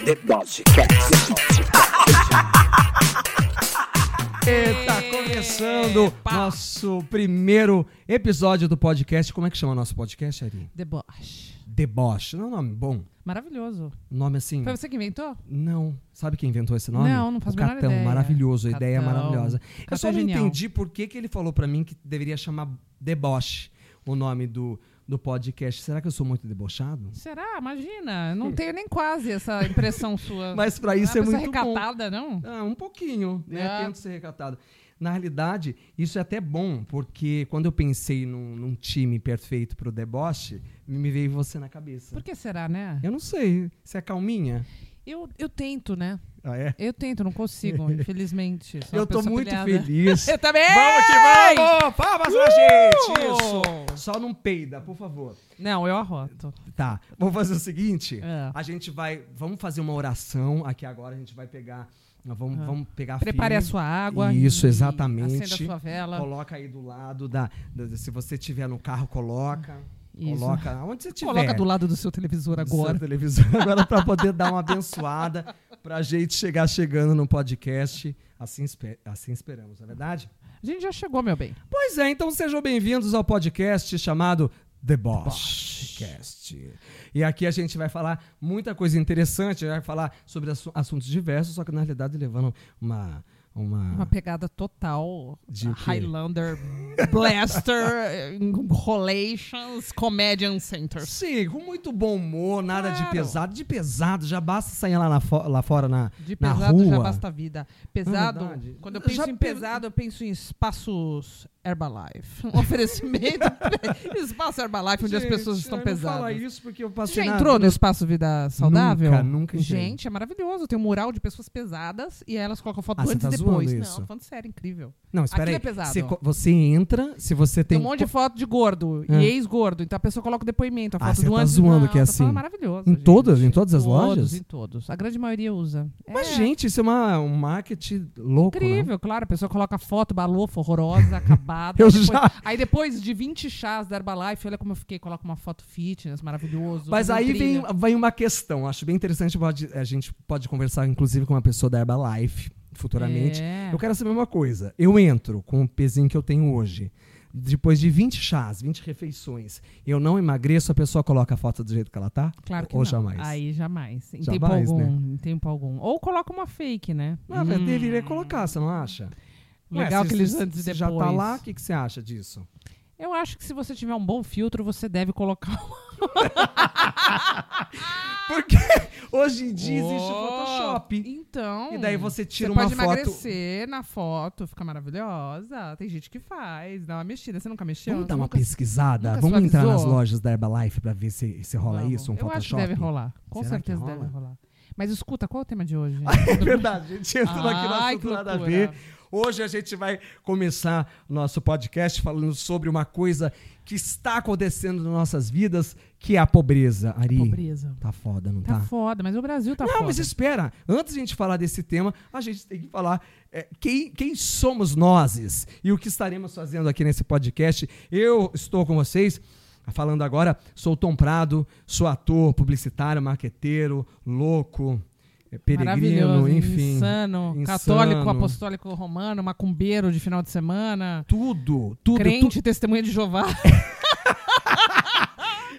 Deboche Cast. Está começando nosso primeiro episódio do podcast. Como é que chama nosso podcast, Ari? Deboche. Deboche. Não é um nome bom? Maravilhoso. Nome assim. Foi você que inventou? Não. Sabe quem inventou esse nome? Não, não faço o Catão, ideia. maravilhoso, a ideia é Catão. maravilhosa. Eu Catão só é não entendi por que, que ele falou pra mim que deveria chamar Deboche o nome do, do podcast. Será que eu sou muito debochado? Será? Imagina. Não tenho nem quase essa impressão sua. Mas pra Não isso é uma pessoa muito bom. recatada, não? Ah, um pouquinho, né? Ah. Tento ser recatado. Na realidade, isso é até bom, porque quando eu pensei num, num time perfeito pro deboche, me veio você na cabeça. Por que será, né? Eu não sei. Você é calminha? Eu, eu tento, né? Ah, é? Eu tento, não consigo, infelizmente. Eu tô muito pilhada. feliz. Eu também! Vamos que vamos! Palmas pra gente! Uh! Isso! Só não peida, por favor. Não, eu arroto. Tá, vamos fazer o seguinte. É. A gente vai... Vamos fazer uma oração aqui agora. A gente vai pegar... Vamos, Ah. vamos pegar Prepare a firme. sua água. Isso, exatamente. Acenda a sua vela. Coloca aí do lado da, da- Se você tiver no carro, coloca. Isso. Coloca onde você tiver. Coloca do lado do seu televisor do seu agora. televisor agora para poder dar uma abençoada pra gente chegar chegando no podcast. Assim, espe- assim esperamos, não é verdade? A gente já chegou, meu bem. Pois é, então sejam bem-vindos ao podcast chamado The Boss Cast. E aqui a gente vai falar muita coisa interessante, vai falar sobre assu- assuntos diversos, só que na realidade levando uma uma, Uma pegada total. De? Highlander, Blaster, Relations, Comedian Center. Sim, com muito bom humor, nada de Claro. pesado. De pesado, já basta sair lá, fo- lá fora na, De na pesado rua. já basta a vida. Pesado, verdade. quando eu penso Já em pe- pesado, eu penso em espaços Herbalife. Um oferecimento. espaço Herbalife, onde as pessoas Gente, estão pesadas. isso porque eu Você passei já na- entrou no Espaço Vida Saudável? Nunca, nunca entrei. Gente, é maravilhoso. Tem um mural de pessoas pesadas e elas colocam foto Ah, você antes tá e depois. Zoando Não, isso? falando sério, incrível. Não, espera Aquilo aí. é pesado. Você, você entra, se você Tem tem... um monte de foto de gordo Ah. e ex-gordo. Então a pessoa coloca o depoimento, a Ah, foto você do tá antes zoando Não, que é assim. maravilhoso. Em gente. todas? Em todas as Todos, lojas? Em todos. A grande maioria usa. Mas, É gente, isso é uma, um marketing louco, né? Incrível, claro. A pessoa coloca foto balofo, horrorosa, acabada. Eu aí depois, já- Aí depois de 20 chás da Herbalife, olha como eu fiquei, coloca uma foto fitness, maravilhoso. Mas aí vem, vem uma questão, acho bem interessante, pode- a gente pode conversar inclusive com uma pessoa da Herbalife futuramente. É. Eu quero saber uma coisa, eu entro com o pezinho que eu tenho hoje, depois de 20 chás, 20 refeições, eu não emagreço, a pessoa coloca a foto do jeito que ela tá? Claro que Ou não. jamais? Aí jamais. Em Jamais, tempo né? algum. Em tempo algum. Ou coloca uma fake, né? Ah, Hum. deveria colocar, você não acha? Legal Ué, aqueles se- antes já tá lá, o que, que você acha disso? Eu acho que se você tiver um bom filtro, você deve colocar Porque hoje em dia existe o Oh, Photoshop. Então. E daí você tira você uma pode foto. emagrecer na foto, fica maravilhosa. Tem gente que faz, dá uma mexida. Você nunca mexeu? Vamos dar uma Nunca- pesquisada? nunca Vamos entrar nas lojas da Herbalife pra ver se, se rola Vamos. isso, um Eu Photoshop? acho que deve rolar. Com Será certeza rola? deve rolar. Mas escuta, qual é o tema de hoje? É verdade, a gente entrou aqui no assunto que nada a ver. Hoje a gente vai começar nosso podcast falando sobre uma coisa que está acontecendo nas nossas vidas, que é a pobreza. Ari, Pobreza. tá foda, não Tá tá? foda, mas o Brasil tá não, foda. mas espera. Antes de a gente falar desse tema, a gente tem que falar é, quem, quem somos nós e o que estaremos fazendo aqui nesse podcast. Eu estou com vocês. Falando agora, sou Tom Prado, sou ator, publicitário, marqueteiro, louco, é, peregrino, enfim. insano, insano. católico, apostólico romano, macumbeiro de final de semana, Tudo, tudo, crente, tudo. testemunha de Jeová.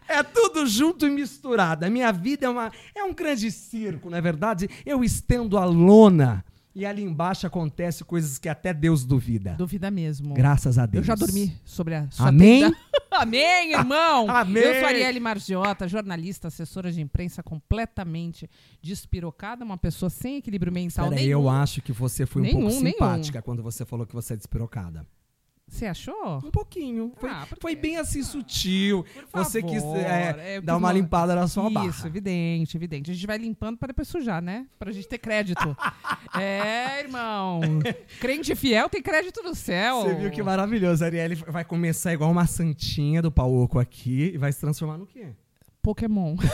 É tudo junto e misturado. A minha vida é, uma, é um grande circo, não é verdade? Eu estendo a lona e ali embaixo acontece coisas que até Deus duvida. Duvida mesmo. Graças a Eu Deus. já dormi sobre a sua Amém? Amém, irmão! Amém. Eu sou Arielle Margiota, jornalista, assessora de imprensa completamente despirocada, uma pessoa sem equilíbrio mental Peraí, nenhum. eu acho que você foi um Nenhum, pouco nenhum. simpática quando você falou que você é despirocada. Você achou? Um pouquinho. Foi, Ah, foi bem assim sutil. Por Você quis favor, é, é, eu dar quis uma limpada na sua Isso, barra. evidente, evidente. A gente vai limpando pra depois sujar, né? Pra gente ter crédito. é, irmão. Crente fiel tem crédito no céu. Você viu que maravilhoso. A Arielle vai começar igual uma santinha do pau oco aqui e vai se transformar no quê? Pokémon.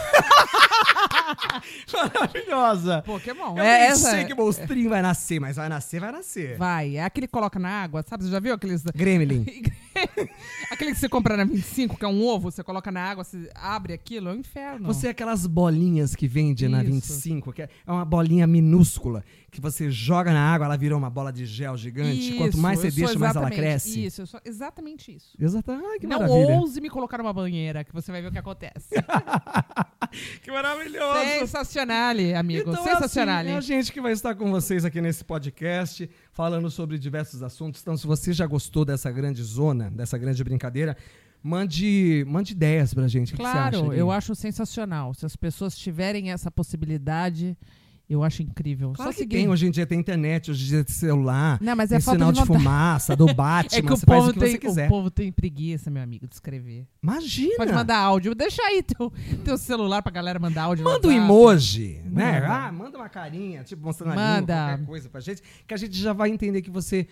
Maravilhosa. Pokémon. Eu é nem essa. sei que monstrinho vai nascer, mas vai nascer, vai nascer. Vai, é aquele que coloca na água, sabe? Você já viu aqueles. Gremlin. aquele que você compra na 25, que é um ovo, você coloca na água, você abre aquilo, é um inferno. Você é aquelas bolinhas que vende na Isso. 25, que é uma bolinha minúscula, que você joga na água, ela virou uma bola de gel gigante. Quanto Isso, mais você deixa, mais ela exatamente cresce. Isso, eu sou exatamente isso. Exato. Ai, que Não maravilha. ouse me colocar numa banheira, que você vai ver o que acontece. Que maravilhoso. Sensacional, amigo. Então, Sensacional. assim, é a gente que vai estar com vocês aqui nesse podcast, falando sobre diversos assuntos. Então, se você já gostou dessa grande zona, dessa grande brincadeira, mande, mande ideias pra gente. O que Claro, acha, eu acho sensacional. Se as pessoas tiverem essa possibilidade, eu acho incrível. Claro Só que seguir. tem, hoje em dia tem internet, hoje em dia tem celular, Não, mas tem é falta sinal de de, fumaça, do Batman, É que o você faz povo, o que tem, você quiser. o povo tem preguiça, meu amigo, de escrever. Imagina! Pode mandar áudio. Deixa aí teu, teu celular pra galera mandar áudio. Manda um emoji, né? Manda. Ah, manda uma carinha, tipo, mostrando a Manda. língua, qualquer coisa pra gente, que a gente já vai entender que você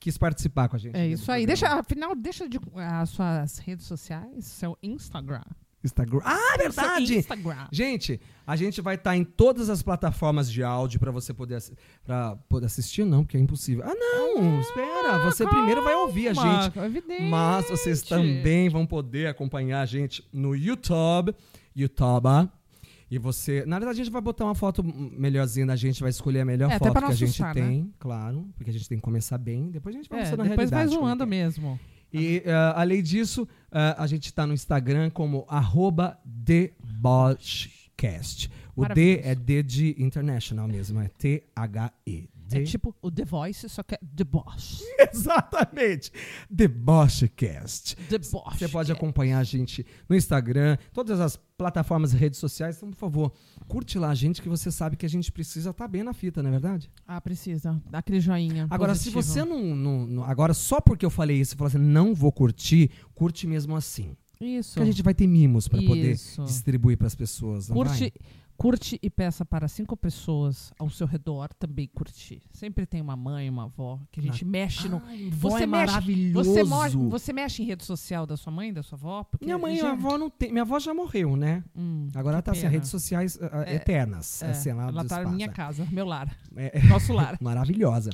quis participar com a gente. É aqui isso aí. programa. Deixa, afinal, deixa de, as suas redes sociais, seu Instagram. Instagram. Ah, é verdade! Instagram. Gente, a gente vai estar em todas as plataformas de áudio pra você poder, assi- pra poder assistir, não, porque é impossível. Ah, não, espera, você primeiro vai ouvir a Calma, gente. Evidente. Mas vocês também vão poder acompanhar a gente no YouTube, YouTube. E você, na verdade, a gente vai botar uma foto melhorzinha da gente, vai escolher a melhor É, foto que a gente né? tem, claro, porque a gente tem que começar bem, depois a gente vai É, mostrando a depois vai realidade. como é zoando é. mesmo. E ah, além disso, ah, a gente tá no Instagram como arroba TheBoschcast. O D é D de international mesmo, é T-H-E. É tipo o The Voice, só que é The Boss. Exatamente. TheBoschcast. The Boss. Você pode acompanhar a gente no Instagram, todas as plataformas e redes sociais. Então, por favor, curte lá a gente, que você sabe que a gente precisa estar bem na fita, não é verdade? Ah, precisa. Dá aquele joinha. Agora, positivo. se você não, não- não- Agora, só porque eu falei isso, você falou assim, não vou curtir, curte mesmo assim. Isso. Porque a gente vai ter mimos para poder distribuir para as pessoas. Não Curte, vai? Curte e peça para cinco pessoas ao seu redor também curtir. Sempre tem uma mãe, uma avó, que a gente mexe no. Ai, Você é mexe- maravilhoso. Você, mo- você mexe em rede social da sua mãe, da sua avó? Porque Minha mãe e já- minha avó não tem. Minha avó já morreu, né? Hum, Agora ela tá assim, redes sociais ah, ah, É, eternas. É, assim, ela ela tá na minha casa, meu lar. É, Nosso lar. maravilhosa.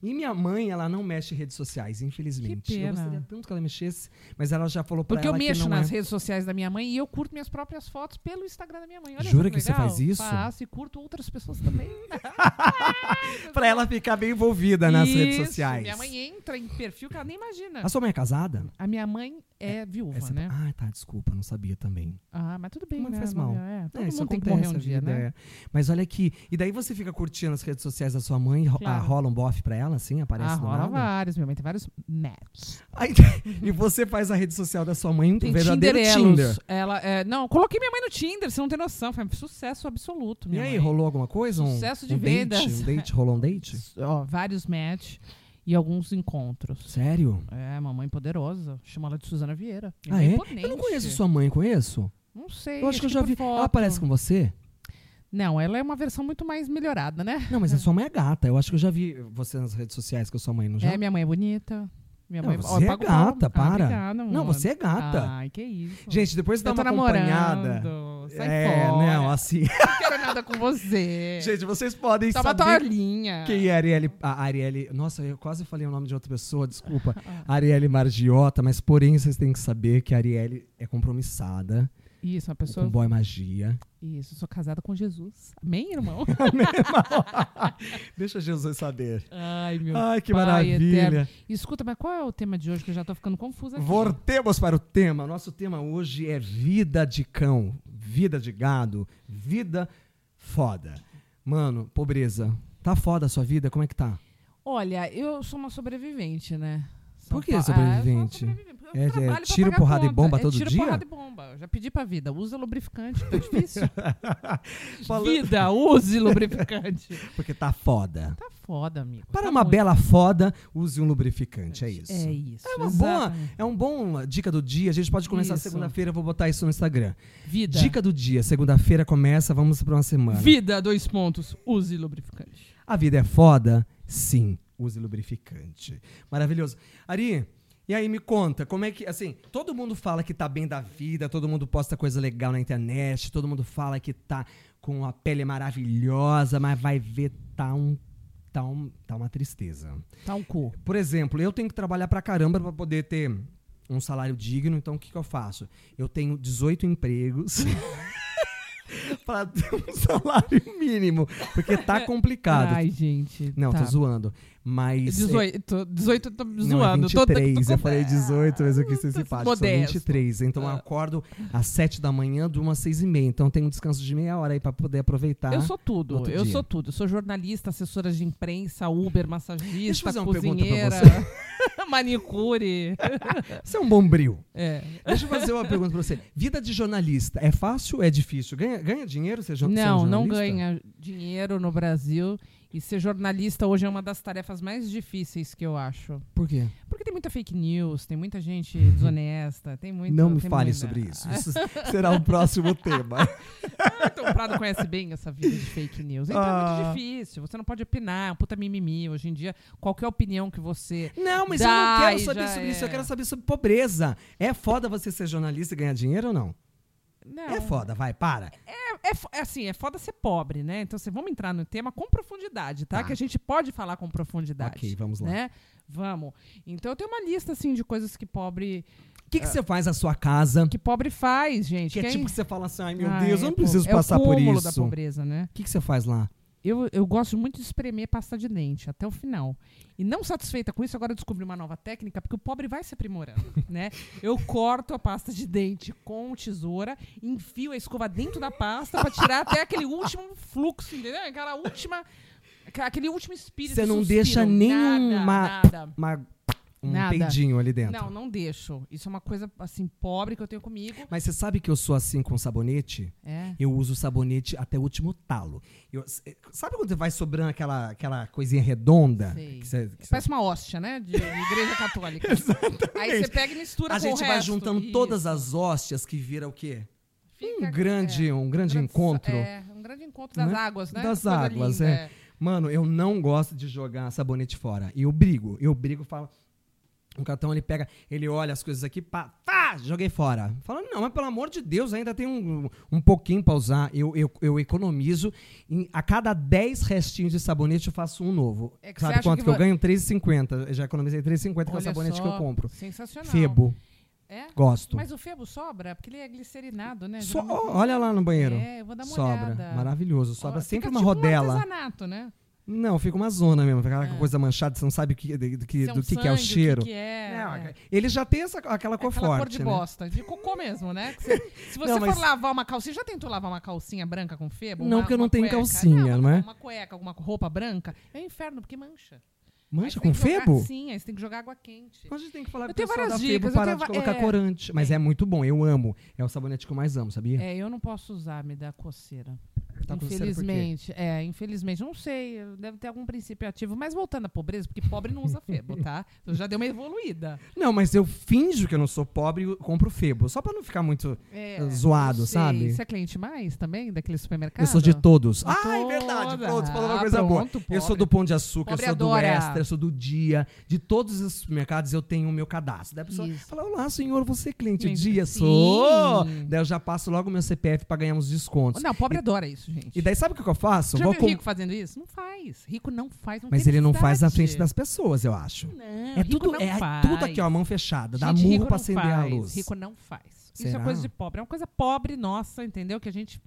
E minha mãe, ela não mexe em redes sociais, infelizmente. Que Eu pena. gostaria tanto que ela mexesse, mas ela já falou pra Porque eu ela mexo que não nas é. redes sociais da minha mãe e eu curto minhas próprias fotos pelo Instagram da minha mãe. Olha Jura que você legal. faz isso? Faço e curto outras pessoas também. Pra ela ficar bem envolvida nas redes Isso, sociais. Minha mãe entra em perfil que ela nem imagina. A sua mãe é casada? A minha mãe é viúva, Essa- né? Ah, tá, desculpa, não sabia também. Ah, mas tudo bem, Mas né? faz mal. É, todo É, mundo tem que morrer um a dia, vida né? é. Mas olha aqui, e daí você fica curtindo as redes sociais da sua mãe, ro- Claro. ah, rola um bofe pra ela, assim, aparece Ah, rola nada? vários. Minha mãe tem vários matches. E você faz a rede social da sua mãe um Tem verdadeiro Tinderelos. Tinder. Ela, é, não, coloquei minha mãe no Tinder, você não tem noção. Foi um sucesso absoluto, E aí, mãe. rolou alguma coisa? Um, Sucesso de um vendas. Date? Um date? Rolou um date? Ó, vários match e alguns encontros. Sério? É, mamãe poderosa. Chama ela de Suzana Vieira. Minha Ah, é? imponente. Eu não conheço sua mãe, conheço? Não sei. Eu acho que eu já vi. foto. Ela aparece com você? Não, ela é uma versão muito mais melhorada, né? Não, mas a sua mãe é gata. Eu acho que eu já vi você nas redes sociais com a sua mãe, não já? É, minha mãe é bonita. Minha Não, mãe você ó, é gata. Ah, para. obrigada, Não, você é gata. Ai, que isso. Gente, depois dá uma namorando. acompanhada. Sai é, fora. não, assim. Não quero nada com você. Gente, vocês podem Toma saber tua linha. quem é a Arielle. A Arielle. Nossa, eu quase falei o nome de outra pessoa, desculpa. Ah. Arielle Margiota, mas porém vocês têm que saber que a Arielle é compromissada Isso, uma com pessoa. Boy Magia. Isso, sou casada com Jesus. Amém, irmão? Deixa Jesus saber. Ai, meu Ai, que Pai maravilha. eterno. Escuta, mas qual é o tema de hoje que eu já tô ficando confusa aqui? Voltemos para o tema. Nosso tema hoje é vida de cão, vida de gado, vida foda. Mano, pobreza. Tá foda a sua vida? Como é que tá? Olha, eu sou uma sobrevivente, né? São Por que Pa- sobrevivente? Ah, sobrevivente. É- é pra tiro, porrada e bomba é todo tiro, dia? porrada e bomba. Eu já pedi pra vida. Usa lubrificante. Tá difícil. Falando- Vida, use lubrificante. Porque tá foda. Tá foda, amigo. Para Tá uma muito. bela foda, use um lubrificante. É isso. É isso. É uma boa, exatamente. é um bom dica do dia. A gente pode começar segunda-feira, eu vou botar isso no Instagram. Vida. Dica do dia, segunda-feira começa, vamos para uma semana. Vida, dois pontos. Use lubrificante. A vida é foda? Sim, use lubrificante. Maravilhoso. Ari, E aí me conta, como é que, assim, todo mundo fala que tá bem da vida, todo mundo posta coisa legal na internet, todo mundo fala que tá com a pele maravilhosa, mas vai ver, tá um, tá um, tá uma tristeza. Tá um cu. Por exemplo, eu tenho que trabalhar pra caramba pra poder ter um salário digno, então o que, que eu faço? Eu tenho 18 empregos pra ter um salário mínimo, porque tá complicado. Ai, gente. Não, tá. tô zoando. Mas. 18, 18 tô Não, é zoando. tô- tô- 23. tô- eu falei 18, mas eu quis ser simpático. Modesto. 23. Então eu Ah. acordo às 7 da manhã, durmo às 6 e meia. Então tenho um descanso de meia hora aí pra poder aproveitar. Eu sou tudo, eu dia. sou tudo. Eu sou jornalista, assessora de imprensa, Uber, Deixa eu massagista, fazer uma pergunta pra cozinheira, você. manicure. Você é um bombril. É. Deixa eu fazer uma pergunta pra você. Vida de jornalista é fácil ou é difícil? Ganha, ganha dinheiro ser, jo- ser um Não, não jornalista? ganha dinheiro no Brasil. E ser jornalista hoje é uma das tarefas mais difíceis que eu acho. Por quê? Porque tem muita fake news, tem muita gente desonesta, tem muito. não me fale muita- sobre isso. Isso será o próximo tema. Então, o Prado conhece bem essa vida de fake news. Então é Ah. muito difícil. Você não pode opinar, é um puta mimimi. Hoje em dia, qualquer opinião que você. Não, mas eu não Dá, quero saber sobre isso. Eu é. quero saber sobre pobreza. É foda você ser jornalista e ganhar dinheiro ou não? Não. É foda, vai, para. É, fo- é assim, é foda ser pobre, né? Então, assim, vamos entrar no tema com profundidade, tá? Tá. Que a gente pode falar com profundidade. Ok, vamos lá. Né? Vamos. Então, eu tenho uma lista, assim, de coisas que pobre, O que, que você faz na sua casa? que pobre faz, gente. Que é Quem- tipo que você fala assim, ai meu Ah, Deus, eu é, não pô, preciso é o passar por cúmulo isso. da pobreza, né? O que, que você faz lá? Eu, eu gosto muito de espremer pasta de dente até o final. E não satisfeita com isso, agora eu descobri uma nova técnica, porque o pobre vai se aprimorando, né? Eu corto a pasta de dente com tesoura, enfio a escova dentro da pasta pra tirar até aquele último fluxo, entendeu? Aquela última... Aquele último espírito. Você não suspiro. deixa nenhuma- Nada, nada. Uma- um Nada. peidinho ali dentro. Não, não deixo. Isso é uma coisa, assim, pobre que eu tenho comigo. Mas você sabe que eu sou assim com sabonete? É. Eu uso sabonete até o último talo. Eu- c- sabe quando vai sobrando aquela, aquela coisinha redonda? Sei. Que você- que Parece uma hóstia, né? De, de igreja católica. Aí você pega e mistura a com o gente vai resto. juntando Isso. todas as hóstias que vira o quê? Fica- um grande, é, um grande encontro. É, um grande encontro das Né? águas, né? Das águas, linda, é. Mano, eu não gosto de jogar sabonete fora. E eu brigo. Eu brigo e falo. Um cartão ele pega, ele olha as coisas aqui, pá, pá, joguei fora. Fala, não, mas pelo amor de Deus, ainda tem um, um pouquinho pra usar. Eu, eu, eu economizo. Em- a cada 10 restinhos de sabonete eu faço um novo. É Sabe quanto que que, eu ganho? 3,50. Eu já economizei 3,50 com o sabonete que eu só, compro. Sensacional. Febo, É? gosto. Mas o febo sobra? Porque ele é glicerinado, né? Só- Geralmente- olha lá no banheiro. É, eu vou dar uma Sobra. olhada. Maravilhoso. Sobra Ó, sempre uma tipo rodela. Um artesanato, né? Não, fica uma zona mesmo, fica aquela É. coisa manchada, você não sabe que, do, que, é um do que, que é o sangue, cheiro. que que é, Não, é. Ele já tem essa, aquela cor Aquela forte, cor de né? bosta, de cocô mesmo, né? Você- se você Não, mas- for lavar uma calcinha, já tentou lavar uma calcinha branca com febo? Não, Uma- porque eu não tenho calcinha, não é? Uma cueca, alguma roupa branca, é um inferno, porque mancha. Mancha com que jogar- febo? Sim, aí você tem que jogar água quente. A gente tem que falar Eu pro pessoal da Febo dicas, eu parar tenho de colocar é. corante. Mas Tem. é muito bom, eu amo. É o sabonete que eu mais amo, sabia? É, eu não posso usar, me dá coceira. Tá por quê? infelizmente, é, infelizmente, não sei, deve ter algum princípio ativo, mas voltando à pobreza, porque pobre não usa febo, tá? Eu já dei uma evoluída. Não, mas eu finjo que eu não sou pobre e compro Febo. Só pra não ficar muito... É, Zoado, não sei. sabe? Você é cliente mais também daquele supermercado? Eu sou de todos. Ah, é verdade. Pronto, falou uma Ah, coisa boa. pronto, Eu sou pobre. do Pão de Açúcar, Pobre eu sou do adora. Extra, eu sou do Dia. De todos os supermercados eu tenho o meu cadastro. Daí a pessoa Isso. fala, olá, senhor, você é cliente Cliente- Dia? Sim. Sou! Daí eu já passo logo o meu CPF pra ganhar uns descontos. Não, pobre adora isso, gente. E daí sabe o que que eu faço? Já Vou viu com- rico fazendo isso? Não faz. Rico não faz, não Mas ele não faz na frente das pessoas, eu acho. Não, É tudo, não é faz. tudo aqui, ó, mão fechada. Dá Gente, murro rico pra acender a faz. luz. Rico não faz. Isso Será? é coisa de pobre. É uma coisa pobre nossa, entendeu? Que a gente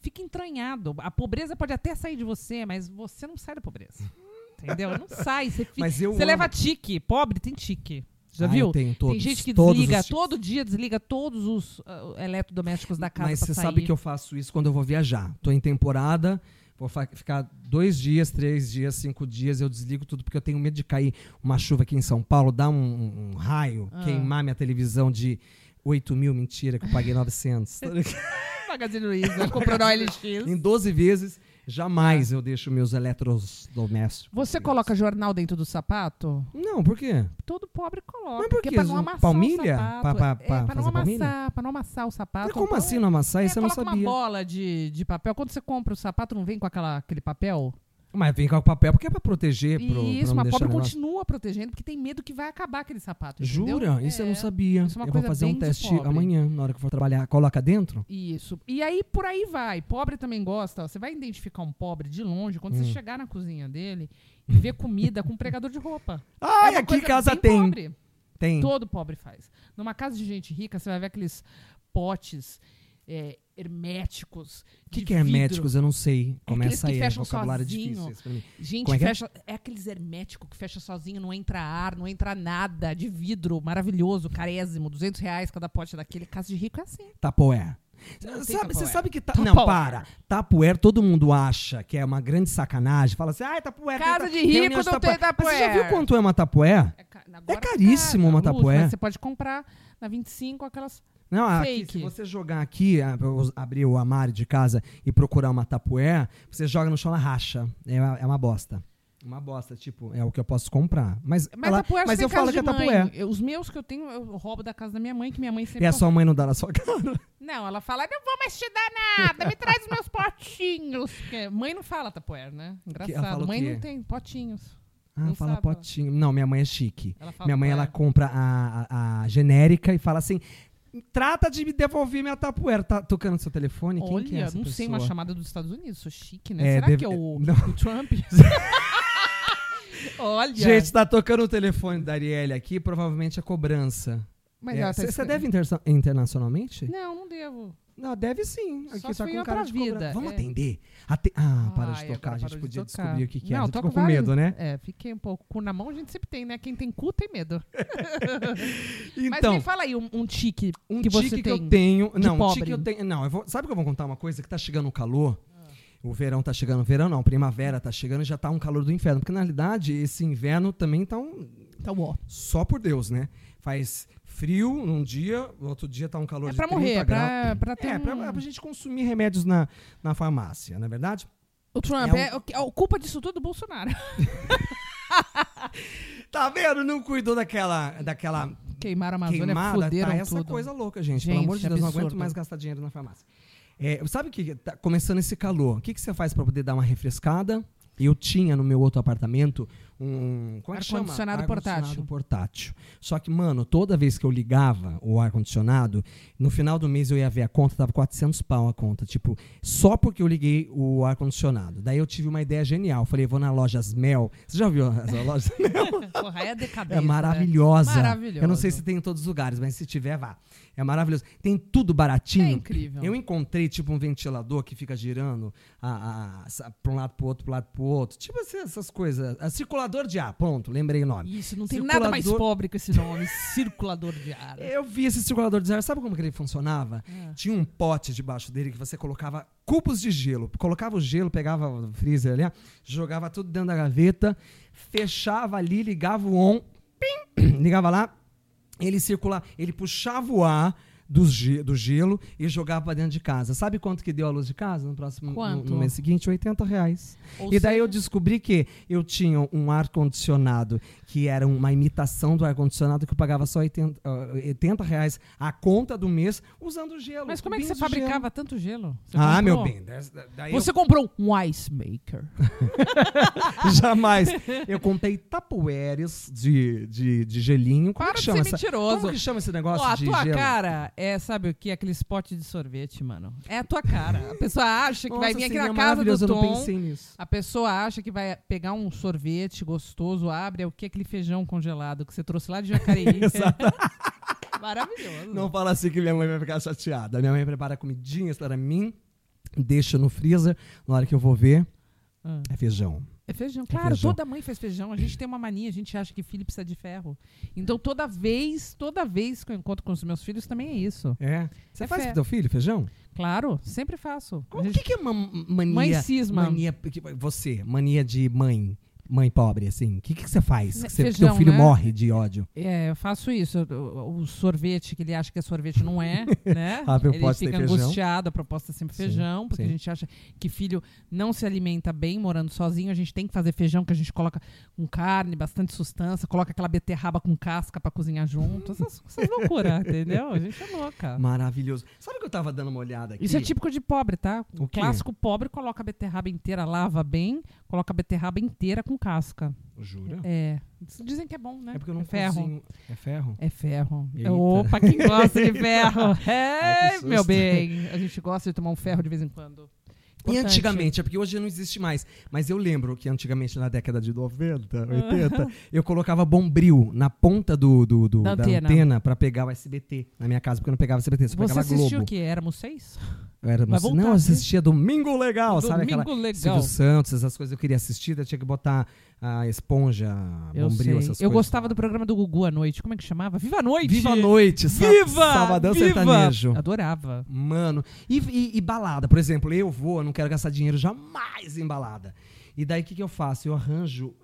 fica entranhado. A pobreza pode até sair de você, mas você não sai da pobreza. Entendeu? Não sai. Você, fica, você leva tique. Pobre tem tique. Já Ah, viu? tem gente que desliga os todo dia, desliga todos os ah, eletrodomésticos da casa Mas você sair. sabe que eu faço isso quando eu vou viajar. Tô em temporada, vou ficar dois dias, três dias, cinco dias, eu desligo tudo porque eu tenho medo de cair uma chuva aqui em São Paulo, dar um, um- um raio, Ah. queimar minha televisão de 8 mil, mentira, que eu paguei 900. Magazine Luiza comprou na OLX. em 12 vezes, jamais eu deixo meus eletrodomésticos. Você coloca jornal dentro do sapato? Não, por quê? Todo pobre coloca. Mas por porque quê? pra não amassar Palmilha? o sapato. Pra- pra- é, pra não fazer palmilha? amassar, pra não amassar o sapato. Mas como Então, assim não amassar? é, Isso eu não sabia. uma bola de, de papel. Quando você compra o sapato, não vem com aquela, aquele papel? Mas vem com o papel porque é pra proteger. Pro, pra Isso, não mas pobre continua protegendo porque tem medo que vai acabar aquele sapato. entendeu? Jura? Isso eu não É. sabia. isso é uma eu vou coisa fazer um teste amanhã, na hora que eu for trabalhar. Coloca dentro? Isso. E aí, por aí vai. Pobre também gosta. ó, Você vai identificar um pobre de longe quando Hum. você chegar na cozinha dele e ver comida com um pregador de roupa. Ah, É aqui casa tem. pobre. Tem. Todo pobre faz. Numa casa de gente rica, você vai ver aqueles potes é, herméticos. O que, que é herméticos? Eu não sei. Começa que aí, é fecham vocabulário sozinho. difícil. Gente, é é? fecha. É? aqueles herméticos que fecha sozinho, não entra ar, não entra nada, de vidro, maravilhoso, carésimo, 200 reais cada pote daquele. Casa de rico é assim. Tapoé. Sabe, você sabe que tá. Não, para. Tapuer, todo mundo acha que é uma grande sacanagem. Fala assim, ah, tapuer. Casa ta- de rico não tem Mas você já viu quanto é uma tapué? É, agora tá caríssimo caro, uma mas Você pode comprar na 25 aquelas. Não, aqui, se você jogar aqui, abrir o armário de casa e procurar uma tapué, você joga no chão, ela racha. É uma, é uma bosta. Uma bosta, tipo, é o que eu posso comprar. Mas, Mas ela- mas eu casa falo que é tapué. Eu- Os meus que eu tenho, eu roubo da casa da minha mãe, que minha mãe sempre. E a sua mãe não dá na sua cara. Não, ela fala, não vou mais te dar nada, me traz os meus potinhos. Porque mãe não fala Tupperware, né? Engraçado. mãe não tem potinhos. Ah, Não fala sabe, potinho. Não, minha mãe é chique. Minha mãe, ela compra a, a- a genérica e fala assim, trata de me devolver minha tapuera. Tá tocando seu telefone? Quem Olha, que é essa não sei, uma pessoa? chamada dos Estados Unidos, sou chique, né? É, Será deve- que é o, o Trump? Olha. Gente, tá tocando o telefone da Arielle aqui, provavelmente é cobrança. Mas ela tá Você deve interna- internacionalmente? Não, não devo. Não, deve sim. Aqui Só tá com cara de vida, Vamos é. atender. Ate- Ah, para de tocar. A gente de podia tocar. descobrir o que, que é. Não, ficou com vários- medo, né? É, fiquei um pouco. Com na mão a gente sempre tem, né? Quem tem cu tem medo. Mas Então, me fala aí um, um tique um que tique você que tem. eu tenho. de Não, um pobre. tique que eu tenho. Não, eu vou, sabe que eu vou contar uma coisa? Que tá chegando o calor. O verão tá chegando. Verão não, primavera tá chegando e já tá um calor do inferno. Porque na realidade, esse inverno também tá um. Então, ó. Só por Deus, né? Faz frio num dia, no outro dia tá um calor É de pra 30 morrer, é graus. pra, pra ter É, pra, um- pra gente consumir remédios na, na farmácia, não é verdade? O Trump, é um- é, o- é culpa disso tudo do Bolsonaro. Tá vendo? Não cuidou daquela, daquela Queimaram a Amazônia, queimada. Tá essa tudo. coisa louca, gente. Gente, Pelo amor de Deus, não absurdo. aguento mais gastar dinheiro na farmácia. É, sabe que tá começando esse calor? O que, que você faz pra poder dar uma refrescada? Eu tinha no meu outro apartamento um. Como é que chama? Ar-condicionado portátil. portátil. Só que, mano, toda vez que eu ligava o ar-condicionado, no final do mês eu ia ver a conta, tava 400 pau a conta. Tipo, só porque eu liguei o ar-condicionado. Daí eu tive uma ideia genial. Falei, vou na lojas Mel. Você já viu as lojas Mel? Porra, é decadência. É né? maravilhosa. Eu não sei se tem em todos os lugares, mas se tiver, vá. É maravilhoso. Tem tudo É baratinho. incrível. Eu encontrei, tipo, um ventilador que fica girando a, a, sa- pra um lado pro outro, pro lado pro outro. Tipo assim, essas coisas. A circulador de ar, pronto, lembrei o nome. Isso, não tem nada mais Circulador- pobre que esse nome. Circulador de ar. Eu vi esse circulador de ar, sabe como que ele funcionava? Ah. Tinha um pote debaixo dele que você colocava cubos de gelo. Colocava o gelo, pegava o freezer ali, jogava tudo dentro da gaveta, fechava ali, ligava o on, pim, ligava lá, ele circulava, ele puxava o ar do, do gelo e jogava pra dentro de casa. Sabe quanto que deu a luz de casa no próximo no-? No, mês seguinte? 80 reais. Ou e daí eu descobri que eu tinha um ar-condicionado que era uma imitação do ar-condicionado que eu pagava só 80, ah, 80 reais a conta do mês usando gelo. Mas como é que você fabricava tanto gelo? Você Gelo. Ah, comprou? meu bem. Você comprou um ice maker. eu, jamais. Eu comprei tapueres de, de, de gelinho. Como Para que de chama ser essa- mentiroso. Como que chama esse negócio Ó, a de tua gelo? cara é, sabe o que? Aquele spot de sorvete, mano. É a tua cara. A pessoa acha que vai Nossa, vir aqui na casa do Tom. A pessoa acha que vai pegar um sorvete gostoso, abre, é o que? Aquele feijão congelado que você trouxe lá de Jacareí. Exato. Maravilhoso. Não fala assim que minha mãe vai ficar chateada. Minha mãe prepara comidinhas para mim, deixa no freezer. Na hora que eu vou ver, Ah. é feijão. É feijão. Claro, feijão. toda mãe faz feijão. A gente tem uma mania, a gente acha que filho precisa de ferro. Então, toda vez, toda vez que eu encontro com os meus filhos, também é isso. É. Você É faz pro teu filho feijão? Claro, sempre faço. O gente- que, que é uma mania? Mãe cisma. Mania. Você, mania de mãe. Mãe pobre, assim? O que, que você faz? Que você- feijão, teu filho né? morre de ódio. É, eu faço isso. O, o sorvete que ele acha que é sorvete não é, né? A ele proposta fica tem feijão. angustiado, a proposta é sempre Sim, feijão, porque sim. a gente acha que filho não se alimenta bem morando sozinho. A gente tem que fazer feijão que a gente coloca com carne, bastante sustância, coloca aquela beterraba com casca pra cozinhar junto. Essas, essas loucuras, entendeu? A gente é louca. Maravilhoso. Sabe que eu tava dando uma olhada aqui? Isso é típico de pobre, tá? O O clássico pobre coloca a beterraba inteira, lava bem, coloca a beterraba inteira com casca. Jura? É. Dizem que é bom, né? É porque eu não é ferro. cozinho. É ferro? É ferro. Eita. Opa, quem gosta de ferro? Ai, É, susto. meu bem. A gente gosta de tomar um ferro de vez em quando. E Importante. antigamente, é porque hoje não existe mais. Mas eu lembro que antigamente, na década de 90, 80, eu colocava bombril na ponta do, do- do- Da da, antena. antena. pra pegar o SBT na minha casa, porque eu não pegava SBT, só Você pegava assistiu Globo. o quê? Éramos seis? Eu era, voltar, não, eu viu? assistia Domingo Legal, sabe aquela Domingo legal. Silvio Santos, essas coisas eu queria assistir, eu tinha que botar a esponja, Eu bombril, sei. essas Eu coisas. gostava do programa do Gugu à noite. Como é que chamava? Viva a Noite! Viva a Noite, sa- Viva! Sabadão Viva! Sertanejo. Adorava. Mano, e, e- e balada, por exemplo, eu vou, eu não quero gastar dinheiro jamais em balada. E daí o que, que eu faço? Eu arranjo,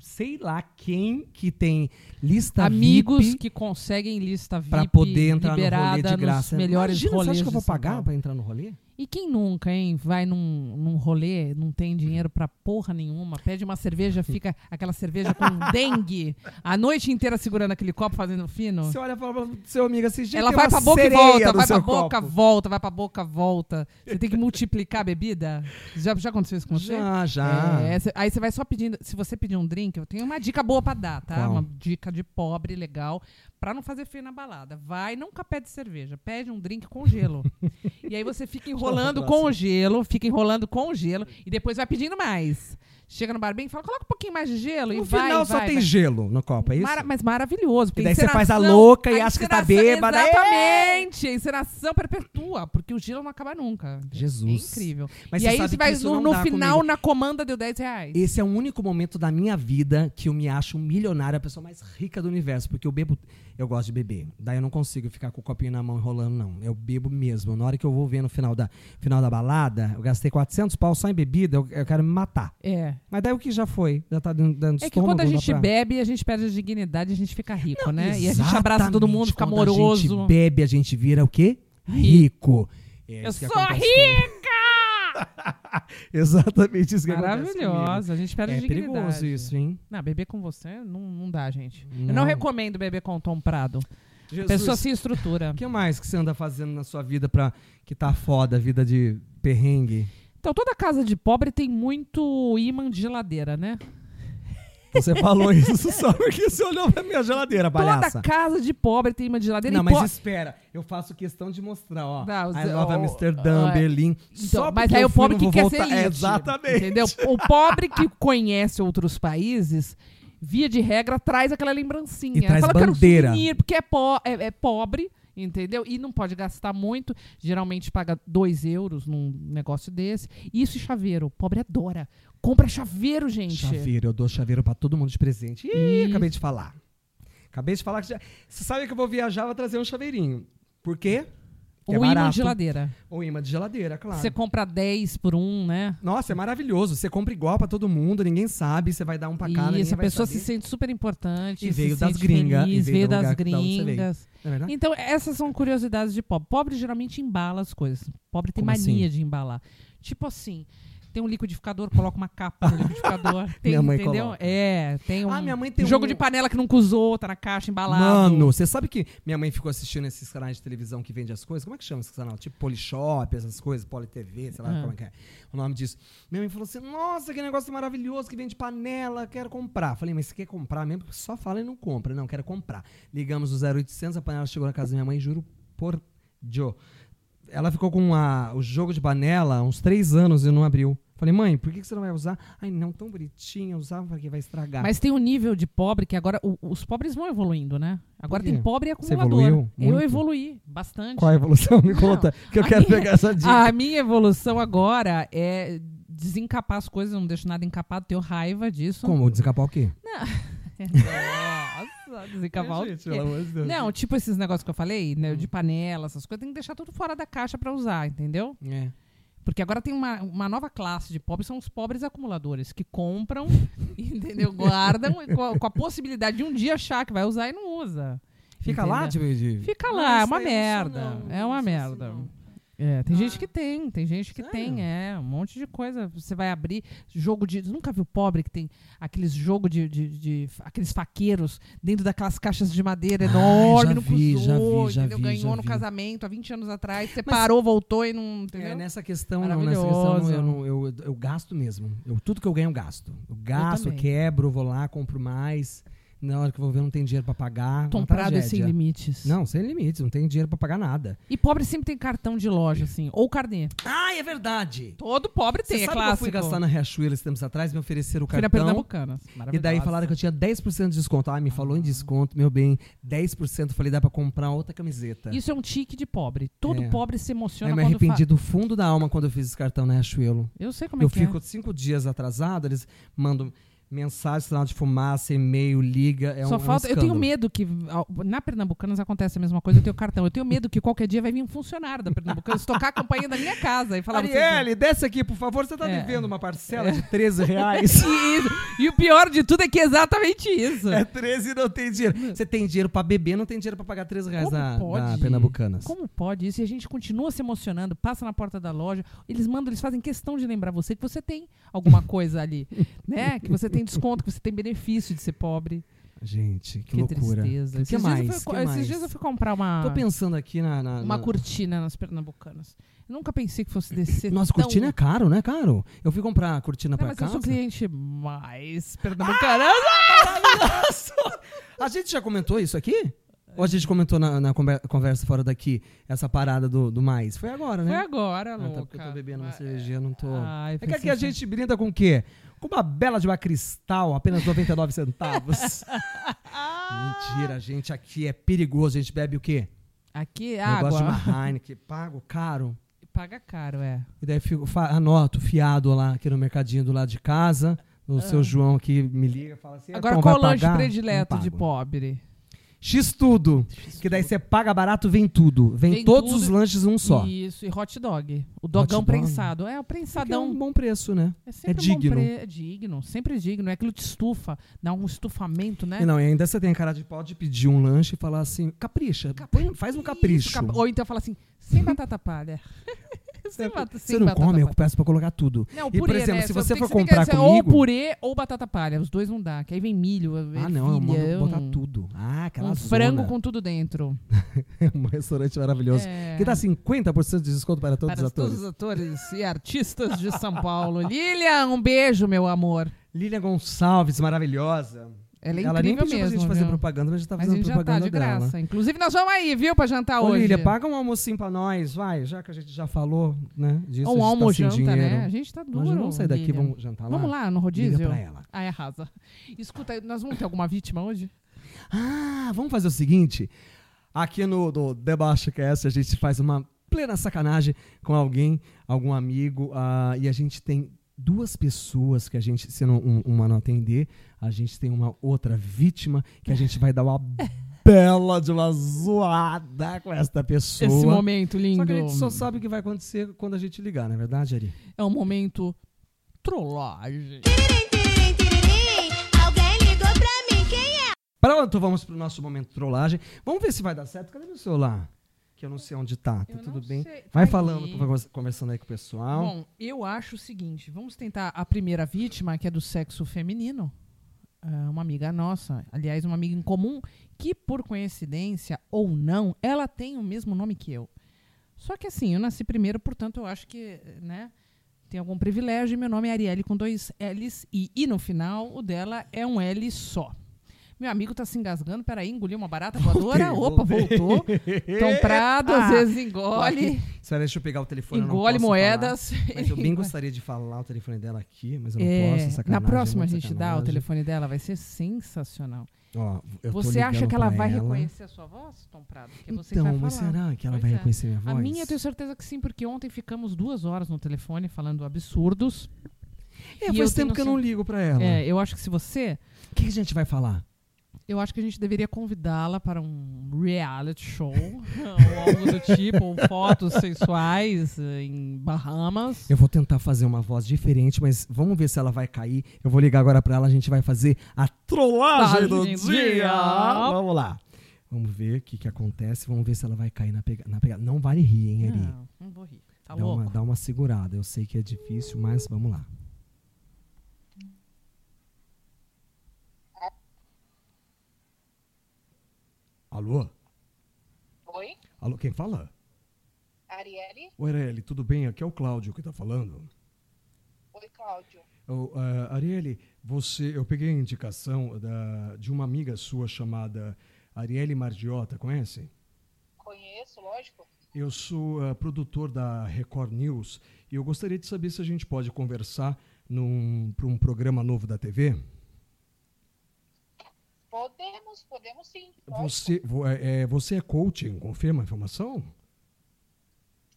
sei lá quem que tem lista Amigos VIP que conseguem lista VIP pra poder entrar no rolê de graça. melhores Imagina, você rolês acha que eu vou pagar pra entrar no rolê? E quem nunca, hein? Vai num, num rolê, não tem dinheiro pra porra nenhuma, pede uma cerveja, fica aquela cerveja com dengue, a noite inteira segurando aquele copo fazendo fino. Você olha pro seu amigo assim, gente, Ela vai pra boca e volta, vai pra boca, copo. volta, vai pra boca, volta. Você tem que multiplicar a bebida. Já, já aconteceu isso com você? Já, já. É, aí você vai só pedindo. Se você pedir um drink, eu tenho uma dica boa pra dar, tá? Qual? Uma dica de pobre, legal, pra não fazer feio na balada. Vai, nunca pede cerveja, pede um drink com gelo. e aí você fica enrolando com o gelo, fica enrolando com o gelo e depois vai pedindo mais. Chega no bar bem e fala, coloca um pouquinho mais de gelo e No vai, final só vai, tem vai. gelo no copo, é isso? Mara- mas maravilhoso. porque E daí você faz a louca e a acha que tá bêbada. Exatamente. A encenação perpetua, porque o gelo não acaba nunca. Jesus. É incrível. Mas e aí você vai no, no final, comigo. na comanda, deu 10 reais. Esse é o único momento da minha vida que eu me acho um milionário, a pessoa mais rica do universo, porque eu bebo, eu gosto de beber. Daí eu não consigo ficar com o copinho na mão enrolando, não. Eu bebo mesmo. Na hora que eu vou ver no final da, final da balada, eu gastei 400 pau só em bebida, eu, eu quero me matar. É. Mas daí o que já foi? Já tá dando, dando É que quando a gente pra- bebe, a gente perde a dignidade, a gente fica rico, né? E a gente abraça todo mundo, fica Quando A amoroso. gente bebe, a gente vira o quê? Rico. É Eu sou acontece rica! Exatamente isso que. Maravilhosa, a gente perde a É dignidade. perigoso isso, hein? Não, beber com você não, não dá, gente. Eu Não. não recomendo beber com o Tom Prado. Jesus. Pessoa sem estrutura. O que mais que você anda fazendo na sua vida pra que tá foda, vida de perrengue? Então, toda casa de pobre tem muito imã de geladeira, né? Você falou isso só porque você olhou pra minha geladeira, palhaça. Toda casa de pobre tem imã de geladeira. Não, mas po- espera, eu faço questão de mostrar, ó. Não, I love ó, Amsterdã, ó, Berlim. Então, só mas aí o pobre que quer voltar. ser elite, Exatamente. Entendeu? O pobre que conhece outros países, via de regra, traz aquela lembrancinha. E traz Fala, "Eu quero um bandeira." souvenir, porque é, po- é- é pobre, entendeu? E não pode gastar muito. Geralmente paga 2 euros num negócio desse. Isso e chaveiro. O pobre adora. Compra chaveiro, gente. Chaveiro, eu dou chaveiro pra todo mundo de presente. Ih, Ih. acabei de falar. Acabei de falar que já... Você sabe que eu vou viajar, vou trazer um chaveirinho. Por quê? É imã barato. de geladeira. Ou imã de geladeira, claro. Você compra 10 por um, né? Nossa, é maravilhoso. Você compra igual pra todo mundo, ninguém sabe, você vai dar um pra cada, e essa vai pessoa saber. se sente super importante. E se veio das sente gringa, feliz, e veio veio das gringas. É verdade? Então, essas são curiosidades de pobre. Pobre geralmente embala as coisas. Pobre tem Como mania assim? de embalar. Tipo assim, tem um liquidificador, coloca uma capa no liquidificador. Tem, Minha mãe entendeu? coloca. É, tem um Ah, minha mãe tem jogo um- de panela que nunca usou, tá na caixa embalado. Mano, você sabe que minha mãe ficou assistindo esses canais de televisão que vende as coisas? Como é que chama esse canal? Tipo Polishop, essas coisas, Politv, sei lá Ah. como é que é o nome disso. Minha mãe falou assim: Nossa, que negócio maravilhoso que vende panela, quero comprar. Falei, mas você quer comprar mesmo? Porque só fala e não compra. Não, quero comprar. Ligamos o 0800, a panela chegou na casa da minha mãe, juro por Joe. Ela ficou com a- o jogo de panela uns três anos e não abriu. Falei, mãe, por que que você não vai usar? Ai, não, tão bonitinho, usar porque vai estragar. Mas tem um nível de pobre que agora o- os pobres vão evoluindo, né? Agora quê? tem pobre e Você acumulador. evoluiu Eu muito? evoluí bastante. Qual a evolução? Me conta, que eu quero minha- pegar essa dica. A minha evolução agora é desencapar as coisas, eu não deixo nada encapado, tenho raiva disso. Como? Desencapar o quê? Nossa, desencapar o Gente, quê? de Deus. Não, tipo esses negócios que eu falei, né, de panela, essas coisas, tem que deixar tudo fora da caixa pra usar, entendeu? É. Porque agora tem uma, uma nova classe de pobres, são os pobres acumuladores, que compram, entendeu? Guardam e com a, com a possibilidade de um dia achar que vai usar e não usa. Fica Entendeu? lá, tipo, de... Fica Ah, lá, é uma sou, merda. não. É uma assim, merda. não. É, tem Ah. gente que tem, tem gente que tem, Sério? é, um monte de coisa. Você vai abrir jogo de. Nunca viu pobre que tem aqueles jogo de, de, de- aqueles faqueiros dentro daquelas caixas de madeira Ah, enorme, já não vi, já vi, já entendeu? vi, Ganhou já no vi. casamento há 20 anos atrás, você Mas- parou, voltou e não. Entendeu? É, nessa questão, não, nessa questão eu, não- eu, eu gasto mesmo. Eu, tudo que eu ganho, eu gasto. Eu gasto, eu quebro, vou lá, compro mais. Na hora que eu vou ver, não tem dinheiro pra pagar. Tom uma Prado é sem limites. Não, sem limites, não tem dinheiro pra pagar nada. E pobre sempre tem cartão de loja, assim, ou carnê. Ah, é verdade! Todo pobre tem, Você é sabe que eu clássico. fui gastar na Riachuelo esses tempos atrás, me ofereceram o cartão. Pernambucanas. E daí falaram que eu tinha 10% de desconto. Ah, me falou em desconto, meu bem, 10%. Falei, dá pra comprar outra camiseta. Isso é um tique de pobre. Todo É. pobre se emociona Aí me arrependi do fundo da alma quando eu fiz esse cartão na Riachuelo. Eu sei como é Eu que fico cinco dias atrasado, eles mandam mensagem, sinal de fumaça, e-mail, liga. É é. Só um, falta. é um eu tenho medo que. Na Pernambucanas acontece a mesma coisa, eu tenho cartão. Eu tenho medo que qualquer dia vai vir um funcionário da Pernambucanas tocar a campainha da minha casa e falar. Arielle, desce aqui, por favor. Você tá É. devendo uma parcela de 13 reais. Isso. E o pior de tudo é que é exatamente isso. é 13 e não tem dinheiro. Você tem dinheiro pra beber, não tem dinheiro pra pagar 13 reais Como da, pode? da Pernambucanas. Como pode isso? E a gente continua se emocionando, passa na porta da loja, eles mandam, eles fazem questão de lembrar você que você tem alguma coisa ali, né? Que você tem desconto, que você tem benefício de ser pobre. Gente, que, Que, loucura. tristeza. Que dias mais? eu fui, Que esses mais? dias eu fui comprar uma, Tô pensando aqui na... na- uma na- cortina nas pernambucanas. Eu nunca pensei que fosse descer Nossa, tão... cortina é caro, né, caro? Eu fui comprar a cortina Não, pra mas eu casa. sou cliente mais pernambucana. A gente já comentou isso aqui? Ou a gente comentou na, na conver- conversa fora daqui, essa parada do, do mais? Foi agora, né? Foi agora, Ah, louca. tá, porque eu tô bebendo uma Mas- cervejinha, não tô... Ai, É que aqui a gente brinda com o quê? Com uma bela de uma cristal, apenas 99 centavos. Mentira, gente aqui é perigoso. A gente bebe o quê? Aqui, Negócio de água. uma Heineken, pago caro. Paga caro, é. E daí fico, anoto fiado lá, aqui no mercadinho do lado de casa. O seu João aqui me liga e fala assim: Ah. Agora, "Tom, qual o lanche pagar?" predileto de pobre? X tudo. Que daí você paga barato, vem tudo. Vem, Vem todos tudo os lanches um só. Isso, e hot dog. O dogão dog? prensado. É, o Porque é prensadão. um bom preço, né? É sempre é um digno. pre- É digno, sempre é digno. É aquilo que te estufa, dá um estufamento, né? E não, e ainda você tem a cara de pau de pedir um lanche e falar assim: capricha, põe- faz um capricho. Isso, cap- Ou então fala assim, sem batata palha. sem bata- Você sem não come, eu peço pra colocar tudo. Não, E, por purê, exemplo, né? se você tem for que- que comprar ser comigo- Ou purê ou batata palha, os dois não dá. Que aí vem milho, Ah, não, eu mando botar tudo. Ah, aquela Um zona. frango com tudo dentro. um restaurante maravilhoso. É. Que dá 50% de desconto para todos Para os atores. todos os atores e artistas de São Paulo. Lilian, um beijo, meu amor. Lilian Gonçalves, maravilhosa. Ela é Ela nem pediu mesmo. pra gente fazer viu? propaganda, mas a gente tá Mas a fazendo gente já tá propaganda de dela. graça. Inclusive, nós vamos aí, viu, pra jantar Ô, hoje. Lília, paga um almocinho pra nós, vai, já que a gente já falou, né, disso. Ou um a gente tá né? A gente tá duro. Nós vamos sair daqui, Lilian. vamos jantar lá? Vamos lá, no Liga rodízio? pra ela. Ai, arrasa. Escuta, nós vamos ter alguma vítima hoje? Ah, vamos fazer o seguinte. Aqui no do Deboche Cast a gente faz uma plena sacanagem com alguém, algum amigo, ah, e a gente tem duas pessoas que a gente, se não, um- uma não atender, a gente tem uma outra vítima que a gente vai dar uma bela de uma zoada com esta pessoa. Esse momento lindo. Só que a gente só sabe o que vai acontecer quando a gente ligar, não é verdade, Ari? É um momento trollagem. Tirim, tirim, alguém ligou pra mim, quem é? Pronto, vamos pro nosso momento trollagem. Vamos ver se vai dar certo. Cadê meu celular? Que eu não sei onde tá. Tá Eu tudo bem? sei. Vai Tá falando, aí. conversa- conversando aí com o pessoal. Bom, eu acho o seguinte: vamos tentar a primeira vítima, que é do sexo feminino. É uma amiga nossa, aliás, uma amiga em comum, que por coincidência ou não, ela tem o mesmo nome que eu. Só que assim, eu nasci primeiro, portanto, eu acho que, né, tem algum privilégio. Meu nome é Arielle com dois L's e I no final, o dela é um L só. Meu amigo tá se engasgando, peraí, engoliu uma barata voadora. Voltei, Opa, voltei. voltou. Tom Prado, às vezes engole. Espera, deixa eu pegar o telefone. engole moedas. falar. Mas eu bem gostaria de falar o telefone dela aqui, mas eu não É, posso. Sacanagem, na próxima a gente dá o sacanagem. telefone dela, vai ser sensacional. Ó, você acha que ela vai reconhecer a sua voz, Tom Prado? Que é você que Então, vai mas falar. será que ela Pois vai é. reconhecer minha voz? A minha eu tenho certeza que sim, porque ontem ficamos duas horas no telefone falando absurdos. É, faz tempo que eu não ligo pra ela. É, eu acho que se você. O que a gente vai falar? Eu acho que a gente deveria convidá-la para um reality show, ou algo do tipo, ou fotos sensuais eh, em Bahamas. Eu vou tentar fazer uma voz diferente, mas vamos ver se ela vai cair. Eu vou ligar agora pra ela, a gente vai fazer a trollagem do dia. dia. Vamos lá. Vamos ver o que, que acontece. Vamos ver se ela vai cair na, pega na pegada. Não vale rir, hein, Ari? Não, não vou rir. Tá dá, louco? uma, dá uma segurada. Eu sei que é difícil, mas vamos lá. Alô? Oi, Alô, quem fala? Arielle. Oi, Arielle, tudo bem? Aqui é o Cláudio que tá falando. Oi, Cláudio. Oh, ah, Arielle, você, eu peguei a indicação da, de uma amiga sua chamada Arielle Mardiota, conhece? Conheço, lógico. Eu sou ah, produtor da Record News e eu gostaria de saber se a gente pode conversar para um programa novo da TV. Podemos, podemos sim. Você, vo- é, é, você é coaching, confirma a informação?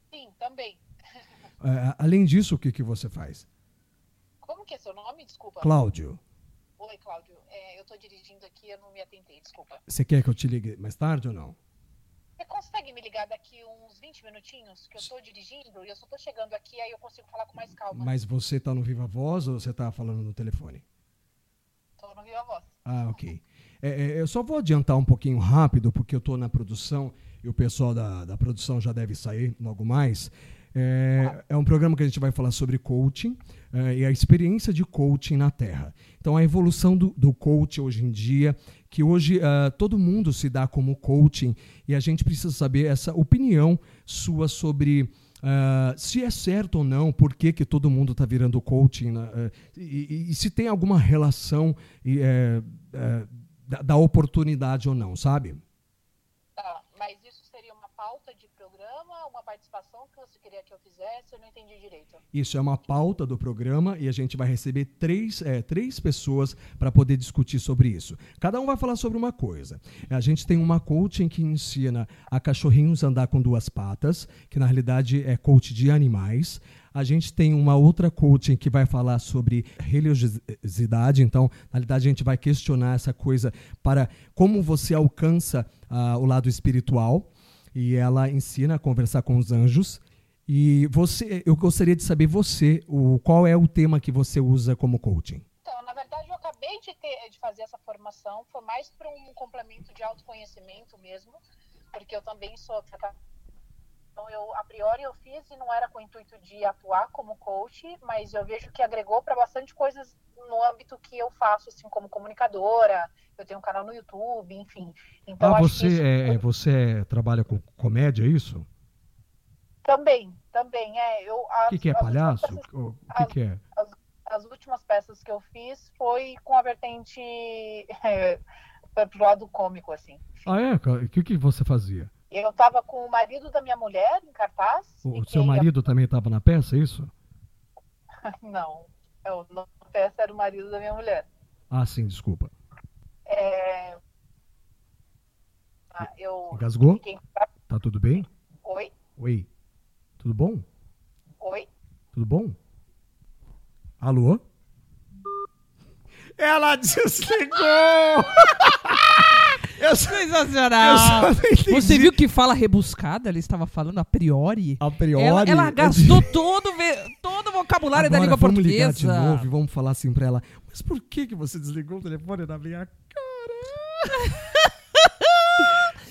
Sim, também. Ah, além disso, o que, que você faz? Como que é seu nome? Desculpa. Cláudio, Oi, Cláudio. É, eu tô dirigindo aqui, eu não me atentei, desculpa. você quer que eu te ligue mais tarde ou não? Você consegue me ligar daqui uns 20 minutinhos? Que eu tô dirigindo e eu só tô chegando aqui, aí eu consigo falar com mais calma. Mas você está no Viva Voz ou você está falando no telefone? Tô no Viva Voz. Ah, ok. É, é, eu só vou adiantar um pouquinho rápido, porque eu estou na produção e o pessoal da, da produção já deve sair logo mais. É, é um programa que a gente vai falar sobre coaching é, e a experiência de coaching na Terra. Então, a evolução do, do coaching hoje em dia, que hoje ah, todo mundo se dá como coaching e a gente precisa saber essa opinião sua sobre ah, se é certo ou não, por que, que todo mundo está virando coaching eh, e, e- e se tem alguma relação e, eh, eh, da, da oportunidade ou não, sabe? Tá, mas isso seria uma pauta de programa, uma participação que você queria que eu fizesse? Eu não entendi direito. Isso é uma pauta do programa e a gente vai receber três, eh, três pessoas para poder discutir sobre isso. Cada um vai falar sobre uma coisa. A gente tem uma coaching que ensina a cachorrinhos andar com duas patas, que na realidade é coach de animais. A gente tem uma outra coaching que vai falar sobre religiosidade, então, na realidade, a gente vai questionar essa coisa para como você alcança ah, o lado espiritual. E ela ensina a conversar com os anjos. E você, eu gostaria de saber você, o, qual é o tema que você usa como coaching? Então, na verdade, eu acabei de, ter, de fazer essa formação, foi mais para um complemento de autoconhecimento mesmo, porque eu também sou então eu a priori eu fiz e não era com o intuito de atuar como coach, mas eu vejo que agregou para bastante coisas no âmbito que eu faço, assim como comunicadora. Eu tenho um canal no YouTube, enfim. Então ah, acho que isso você, é, é- você é- trabalha com comédia, é isso? também, também é. Eu O as- que, que é as palhaço? peças- O que, que é? as últimas peças que eu fiz foi com a vertente é, pro lado cômico, assim. Ah, é? O que, que você fazia? Eu tava com o marido da minha mulher em cartaz. O seu quem ia- marido também estava na peça, é isso? Não, eu, não, a peça era o marido da minha mulher. Ah, sim, desculpa. É... Ah, eu Engasgou? fiquei... Tá tudo bem? Oi, Oi. Tudo bom? oi. Tudo bom? Alô? Ela desligou! eu só, Sensacional! eu só não entendi. Você viu que fala rebuscada? Ela estava falando a priori. A priori. Ela, ela gastou todo, todo o vocabulário da Agora língua vamos portuguesa. ligar de novo e vamos falar assim pra ela. Mas por que, que você desligou o telefone na minha cara?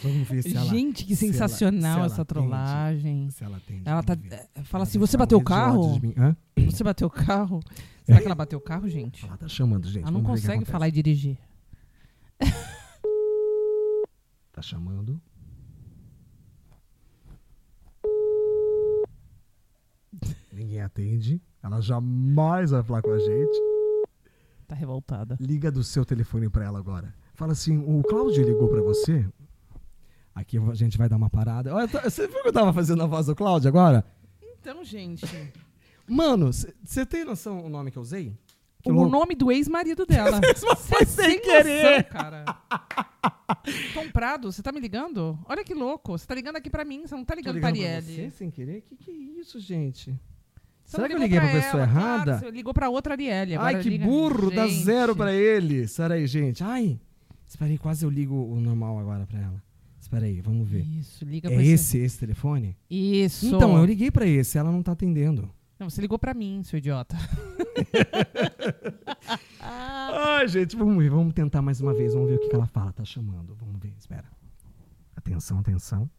vamos ver se ela... Gente, que se ela- sensacional se ela essa atende. trollagem. Se ela atende, Ela tá. eh, Fala Ela assim: você bateu o carro? de mim. Hã? Você bateu o carro? Será que ela bateu o carro, gente? Ela tá chamando, gente. Ela não consegue falar e dirigir. Tá chamando. Ninguém atende. Ela jamais vai falar com a gente. Tá revoltada. Liga do seu telefone pra ela agora. Fala assim: o Cláudio ligou pra você? Aqui a gente vai dar uma parada. Olha, tá- Você viu que eu tava fazendo a voz do Cláudio agora? Então, gente. Mano, você tem noção o nome que eu usei? O louco. nome do ex-marido dela. Foi sem querer. noção, cara. Tom Prado, você tá me ligando? Olha que louco. Você tá ligando aqui pra mim, você não tá ligando, pra ligando pra Arielle. você sem querer? Que que é isso, gente? Você Será que eu liguei pra pessoa ela, errada? Claro, você ligou pra outra Arielle. Ai, que liga- burro, dá Gente. zero pra ele. Sério aí, gente. Ai, Espera aí, quase eu ligo o normal agora pra ela. Espera aí, vamos ver. Isso, liga É pra esse, esse telefone? Isso. Então, eu liguei pra esse, ela não tá atendendo. Não, você ligou pra mim, seu idiota. Ai, gente, vamos ver, vamos tentar mais uma vez, vamos ver o que, que ela fala, tá chamando. Vamos ver, espera. Atenção, atenção.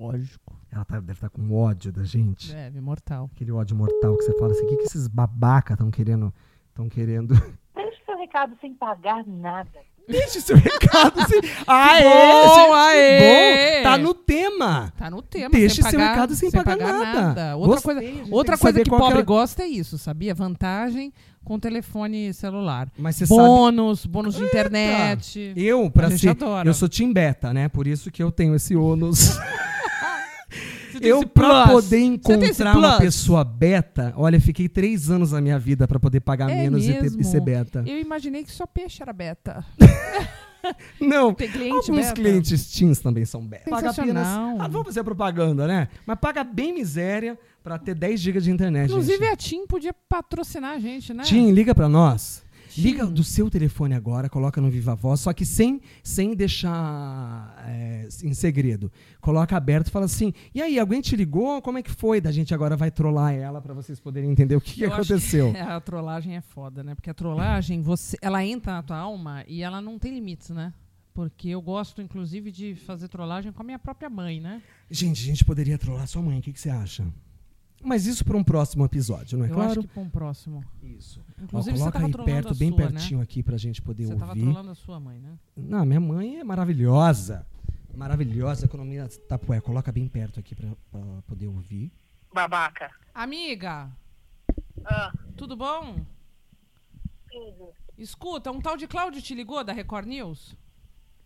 Lógico. Ela tá- deve estar com ódio da gente. Deve, mortal. Aquele ódio mortal que você fala assim, o que, que esses babaca estão querendo, estão querendo... Deixe seu recado sem pagar nada. Deixe seu recado. Assim. Aê, bom, aê. bom, tá no tema. Tá no tema. Deixe sem seu pagar, recado sem pagar nada. Outra Gostei, coisa, outra coisa que pobre é- gosta é isso, sabia? Vantagem com telefone celular. Mas você sabe... Bônus, bônus de internet. Eu, pra A gente ser, adora. eu sou Tim Beta, né? Por isso que eu tenho esse ônus. Tem eu, esse pra plus. poder encontrar uma pessoa beta, olha, fiquei três anos da minha vida pra poder pagar É menos e, ter- e ser beta. Eu imaginei que só peixe era beta. Não, cliente alguns beta? clientes teens também são beta. Paga apenas... Ah, vamos fazer propaganda, né? Mas paga bem miséria pra ter 10 GB de internet, Inclusive gente. a TIM podia patrocinar a gente, né? Tim, liga pra nós. Liga do seu telefone agora, coloca no Viva Voz, só que sem, sem deixar é, em segredo. Coloca aberto e fala assim: e aí, alguém te ligou? Como é que foi? Da gente agora vai trollar ela pra vocês poderem entender o que, que Eu aconteceu. É, a trollagem é foda, né? Porque a trollagem, você, ela entra na tua alma e ela não tem limites, né? Porque eu gosto, inclusive, de fazer trollagem com a minha própria mãe, né? Gente, a gente poderia trollar sua mãe, o que, que você acha? Mas isso para um próximo episódio, não é eu claro? acho que pra um próximo. Isso. Ó, Inclusive, você coloca tava aí perto, a bem sua, pertinho aqui pra gente poder né? Você tava ouvir. trollando a sua mãe, né? Não, minha mãe é maravilhosa. Maravilhosa. Economia Tapué, coloca bem perto aqui pra, pra poder ouvir. Babaca. Amiga, Ah, tudo bom? tudo. Escuta, um tal de Cláudio te ligou da Record News?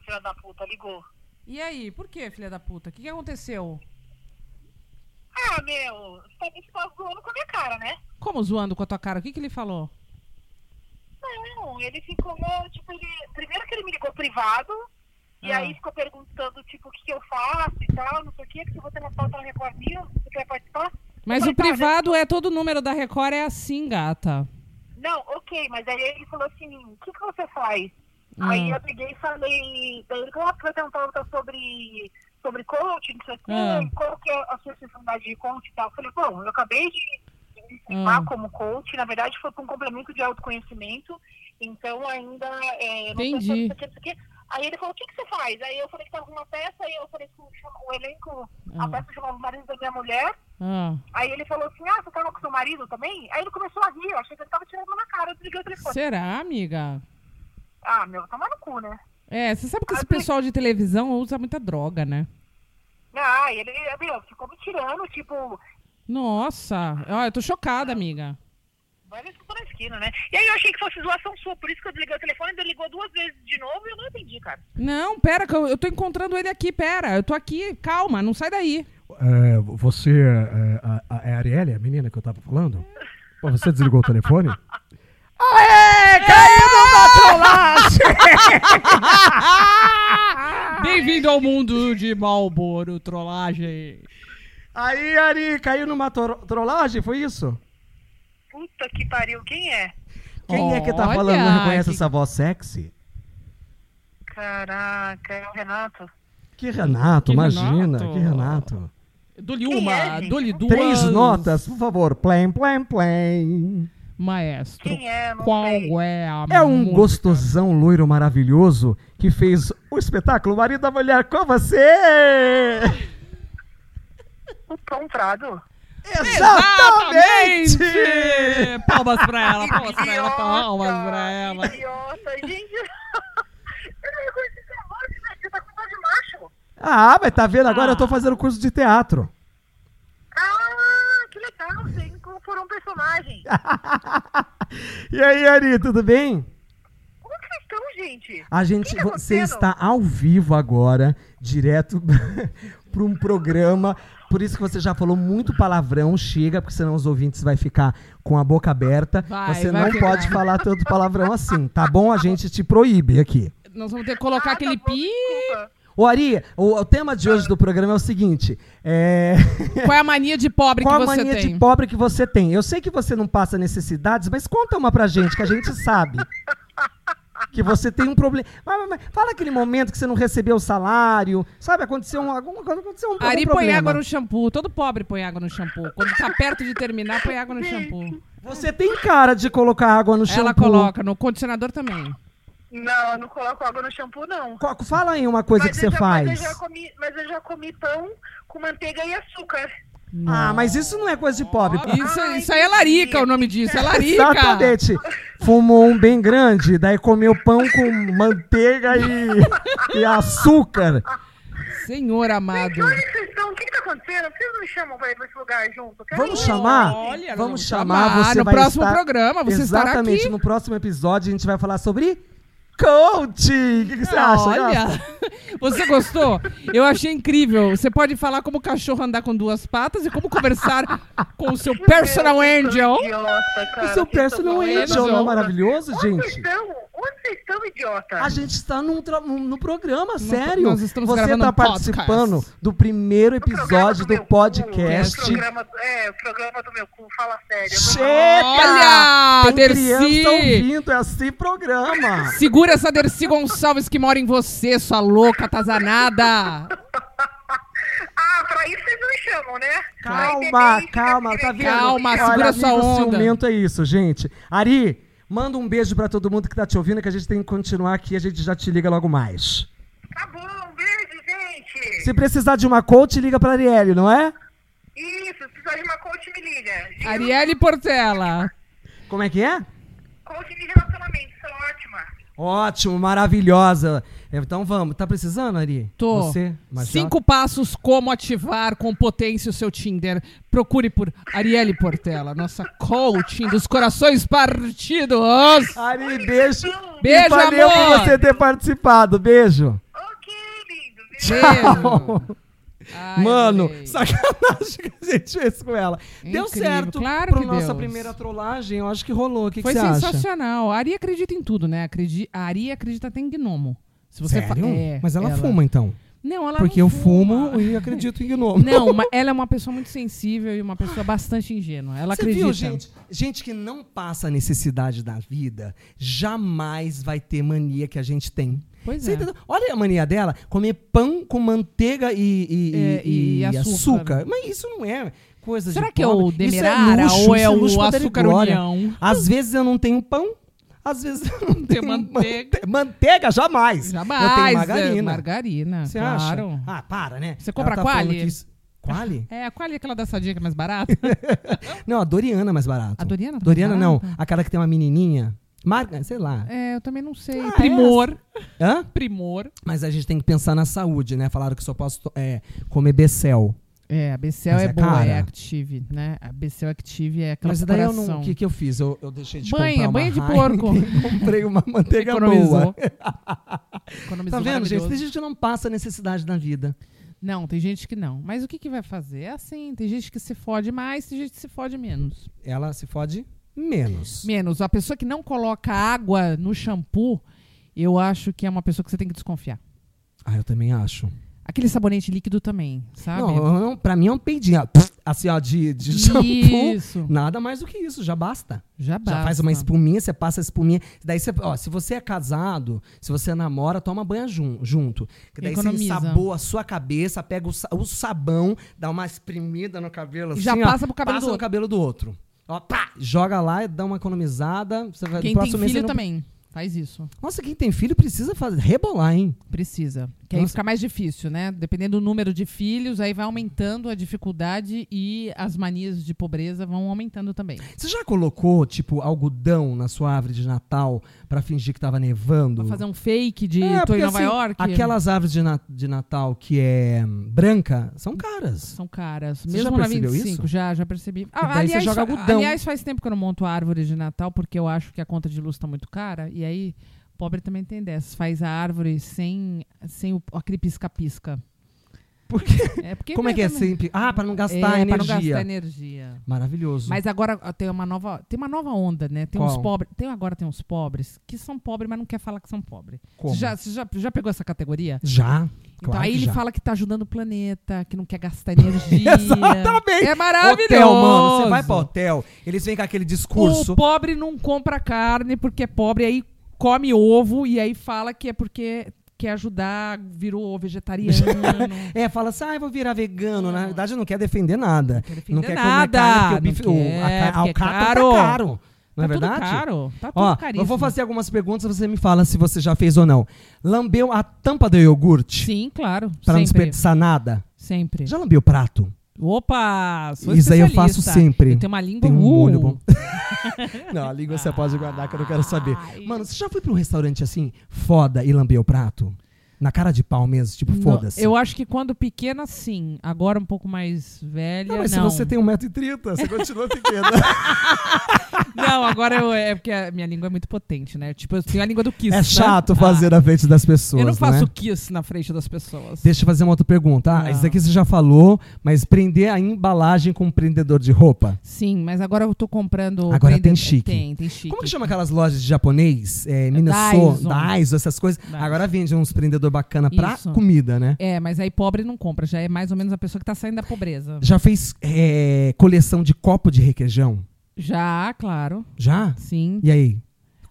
Filha da puta, ligou. E aí, por que, filha da puta? O que, que aconteceu? Ah, meu, você tá, tá zoando com a minha cara, né? Como zoando com a tua cara? O que, que ele falou? Não, ele ficou, tipo, ele... Primeiro que ele me ligou privado, e Ah. aí ficou perguntando, tipo, o que, que eu faço e tal, não sei o quê, porque você não pauta na Record News, você quer participar? Mas Eu o falei, tá, privado é todo número da Record, é assim, gata. Não, ok, mas aí ele falou assim, o que, que você faz? Ah. Aí eu peguei e falei, daí ele falou, ah, você vai perguntar sobre, sobre coaching, não sei o quê, Ah. qual que é a sua especialidade de coach e tal. Eu falei, bom, eu acabei de me formar Ah. como coach, na verdade foi para um complemento de autoconhecimento, então ainda é, não Entendi. sei se isso aqui. Aí ele falou, o que, que você faz? Aí eu falei que tava com uma peça, aí eu falei que o, elenco, Ah. a peça chamava o marido da minha mulher, Ah. aí ele falou assim, ah, você tava com seu marido também? Aí ele começou a rir, eu achei que ele tava tirando na cara, eu desliguei o telefone. Será, amiga? Ah, meu, toma no cu, né? É, você sabe que esse Ah, pessoal de televisão usa muita droga, né? Ah, ele, meu, ficou me tirando, tipo, Nossa, ó, eu tô chocada, amiga. vai ver se eu tô na esquina, né? E aí eu achei que fosse zoação sua, por isso que eu desliguei o telefone, ele ligou duas vezes de novo e eu não entendi, cara. Não, pera, que eu, eu tô encontrando ele aqui, pera. Eu tô aqui, calma, não sai daí. É, você é a, a, é a Arielle, a menina que eu tava falando? Pô, você desligou o telefone? Aê, caiu na trollagem! Bem-vindo ao mundo de Malboro, trollagem. Aí, Ari, caiu numa tro- trollagem, foi isso? Puta que pariu, quem é? Quem é que tá Olha, falando? Não reconhece que- essa voz sexy? Caraca, é o Renato. Que Renato, Que imagina, Renato? que Renato. Dou-lhe uma, é, dou-lhe duas. Três notas, por favor. Plém, plém, plém. Maestro, Quem é? Não qual sei. é a É um música? gostosão loiro maravilhoso que fez o espetáculo Marido da Mulher com você! O Tom Prado. Exatamente! Palmas pra ela, palmas pra ela, palmas pra ela. Idiota, gente. eu não reconheci essa voz, velho. Você tá com voz de macho. Ah, mas tá vendo? Agora eu tô fazendo curso de teatro. Ah, que legal, incorporou um personagem. E aí, Ari, tudo bem? Como que vocês estão, gente? A gente, tá você está ao vivo agora, direto para um programa. Por isso que você já falou muito palavrão, chega, porque senão os ouvintes vai ficar com a boca aberta. Vai, você vai não ficar. pode falar tanto palavrão assim, tá bom? A gente te proíbe aqui. Nós vamos ter que colocar Ah, aquele tá bom, pi. desculpa. Ô, Ari, o, o tema de hoje do programa é o seguinte: é... Qual é a mania de pobre qual a que você mania tem? de pobre que você tem? Eu sei que você não passa necessidades, mas conta uma pra gente, que a gente sabe. que você tem um problema. Mas, mas- mas fala aquele momento que você não recebeu o salário, sabe? Aconteceu um, alguma coisa, aconteceu um, Ari põe água no shampoo. Todo pobre põe água no shampoo. Quando tá perto de terminar, põe água no shampoo. Você tem cara de colocar água no shampoo. Ela coloca, no condicionador também. Não, eu não coloco água no shampoo, não. Co- Fala aí uma coisa que você já, faz. Mas eu, já comi, mas eu já comi pão com manteiga e açúcar. Ah, mas isso não é coisa de pobre. Isso, isso aí é larica, o nome disso. É larica. Exatamente. Fumou um bem grande, daí comeu pão com manteiga e, e açúcar. Senhor amado. Onde vocês estão? O que, que tá acontecendo? Vocês não me chamam pra ir pra esse lugar junto? Quero Vamos ir. chamar? Olha, Vamos vamos chamar. chamar. Você No vai próximo estar- programa, você estará Exatamente. aqui. No próximo episódio a gente vai falar sobre coaching. O que, que você acha? Olha, Gasta? você gostou? Eu achei incrível. Você pode falar como o cachorro andar com duas patas e como conversar com o seu personal angel. Idiota, cara. O seu personal angel não é maravilhoso, gente? estão? Onde vocês estão, idiota? A gente está num, tra- num- no programa, Nós- sério. nós estamos Você está um podcast. participando do primeiro No episódio do cu, podcast. o programa, é, o programa do meu cu, fala sério. Chega! Olha, Tem criança Dercy! ouvindo esse programa. Segura essa Dercy Gonçalves que mora em você, sua louca atazanada. Ah, pra isso vocês não me chamam, né? Calma, calma, tá vendo? Calma, Olha, segura sua amigo onda. ciumento é isso, gente. Ari, manda um beijo pra todo mundo que tá te ouvindo, que a gente tem que continuar aqui, a gente já te liga logo mais. Tá bom, um beijo, gente. Se precisar de uma coach, liga pra Arielle, não é? Isso, se precisar de uma coach, me liga. Arielle Portela. Como é que é? Coach sou ótima. Ótimo, maravilhosa. Então vamos, tá precisando, Ari? Tô. Você? Cinco passos como ativar com potência o seu Tinder. Procure por Arielle Portela, nossa coaching dos corações partidos. Ari, beijo. Beijo, e valeu amor. por você ter participado. Beijo. Ok, lindo. Beijo. Beijo. Ai, Mano, adorei. sacanagem que a gente fez com ela. Deu Incrível, certo claro pra que nossa deu. primeira trollagem. Eu acho que rolou. O que, que Foi acha? sensacional. A Ari acredita em tudo, né? Acredi... A Ari acredita até em gnomo. Se você Sério? É, Mas ela, fuma, então. Não, ela Porque não eu fuma. fumo e acredito em gnomo. Não, ela é uma pessoa muito sensível e uma pessoa bastante ingênua. Ela Você acredita. viu, gente? Gente que não passa necessidade da vida jamais vai ter mania que a gente tem. Pois Você é. entendeu? Olha a mania dela, comer pão com manteiga e, e- É, e- e açúcar. açúcar. Mas isso não é coisa Será de que é pobre. o Isso Demerara luxo, ou é isso o açúcar união? Às vezes eu não tenho pão, às vezes eu não tenho manteiga. mante- Manteiga, jamais. Jamais. Eu tenho é, margarina. margarina, Você claro. acha? Ah, para, né? Você compra tá falando Qualy? que isso- Quali? É, qual é aquela da sadia que é mais barata? Não, a Doriana é mais barato. A Doriana tá Doriana não, barata? aquela que tem uma menininha. Marca, sei lá. é, eu também não sei. Ah, Primor. Hã? Primor. Mas a gente tem que pensar na saúde, né? Falaram que só posso é, comer Becel. É, a Becel é, é boa, cara. é Active, né? A Becel Active é aquela Mas daí eu não. O que, que eu fiz? Eu, eu deixei de Banha, comprar uma banha de porco. comprei uma manteiga Economizou. boa. Economizou Tá vendo, gente? Tem gente que não passa necessidade na vida. Não, tem gente que não. Mas o que, que vai fazer? É assim, tem gente que se fode mais, tem gente que se fode menos. Ela se fode menos. Menos. A pessoa que não coloca água no shampoo, eu acho que é uma pessoa que você tem que desconfiar. Ah, eu também acho. Aquele sabonete líquido também, sabe? Não, pra mim é um peidinho. ó, pff, Assim, ó, de, de shampoo. Isso. Nada mais do que isso, já basta. Já basta. Já faz uma espuminha, você passa a espuminha. Daí você, ó, se você é casado, se você namora, toma banho jun- junto. Que daí Economiza. você ensaboa a sua cabeça, pega o, o sabão, dá uma espremida no cabelo E assim, já ó, passa pro cabelo passa do no outro. cabelo do outro. Ó, pá, joga lá dá uma economizada. Você vai, Quem tem filho não- também faz isso. Nossa, quem tem filho precisa fazer, rebolar, hein? Precisa. Que aí Nossa. fica mais difícil, né? Dependendo do número de filhos, aí vai aumentando a dificuldade e as manias de pobreza vão aumentando também. Você já colocou, tipo, algodão na sua árvore de Natal pra fingir que tava nevando? Pra fazer um fake de É, tô em Nova assim, York. Aquelas árvores de, na- de Natal que é branca são caras. São caras. Você Mesmo já na percebeu 25, isso? já, já percebi. Ah, daí você aliás, joga algodão. aliás, faz tempo que eu não monto árvore de Natal porque eu acho que a conta de luz tá muito cara. E aí, pobre também tem dessas. Faz a árvore sem, sem o, aquele pisca-pisca. Por quê? É porque Como é que é também- sempre? Ah, pra não É, gastar pra não energia. gastar energia. Maravilhoso. Mas agora tem uma nova, tem uma nova onda, né? Tem Qual? uns pobres, tem agora tem uns pobres que são pobres, mas não quer falar que são pobres. Como? Você já, você já, já pegou essa categoria? Já. Então claro aí ele já. fala que tá ajudando o planeta, que não quer gastar energia. Exatamente. É maravilhoso. Hotel, mano. Você vai pro hotel, eles vêm com aquele discurso. O pobre não compra carne porque é pobre, aí come ovo e aí fala que é porque quer ajudar, virou vegetariano. É, fala assim, ah, eu vou virar vegano. Na verdade, não quer defender nada. quer defender não quer nada, comer carne, porque o não bife, o, a, quer, ca- a é alcatra caro. tá caro. Não é tá verdade? Tudo caro. Tá tudo Ó, caríssimo. eu vou fazer algumas perguntas, você me fala se você já fez ou não. Lambeu a tampa do iogurte Sim, claro. pra não sempre. desperdiçar nada? Sempre. Já lambeu o prato? Opa! Isso aí eu faço sempre. Eu tenho uma língua Tem um uh. molho bom. não, a língua você pode guardar que eu não quero saber. Mano, você já foi pra um restaurante assim, foda, e lambeu o prato? Na cara de pau mesmo, tipo, foda-se. Eu acho que quando pequena, sim. Agora um pouco mais velha, Não, mas não. se você tem 1,30m, você continua pequena. Não, agora eu, é porque a minha língua é muito potente, né? Tipo, eu tenho a língua do kiss. é né? chato Ah, fazer na frente das pessoas, Eu não faço né? kiss na frente das pessoas. Deixa eu fazer uma outra pergunta. Ah, Não. isso aqui você já falou, mas prender a embalagem com um prendedor de roupa. Sim, mas agora eu tô comprando. Agora tem chique. Tem, tem chique. Como que chama aquelas lojas de japonês? É, Minnesota. Daiso, essas coisas. Dyson. Agora vende uns prendedor bacana pra Isso. comida, né? É, mas aí pobre não compra, já é mais ou menos a pessoa que tá saindo da pobreza. Já fez é, coleção de copo de requeijão? Já, claro. Já? Sim. E aí?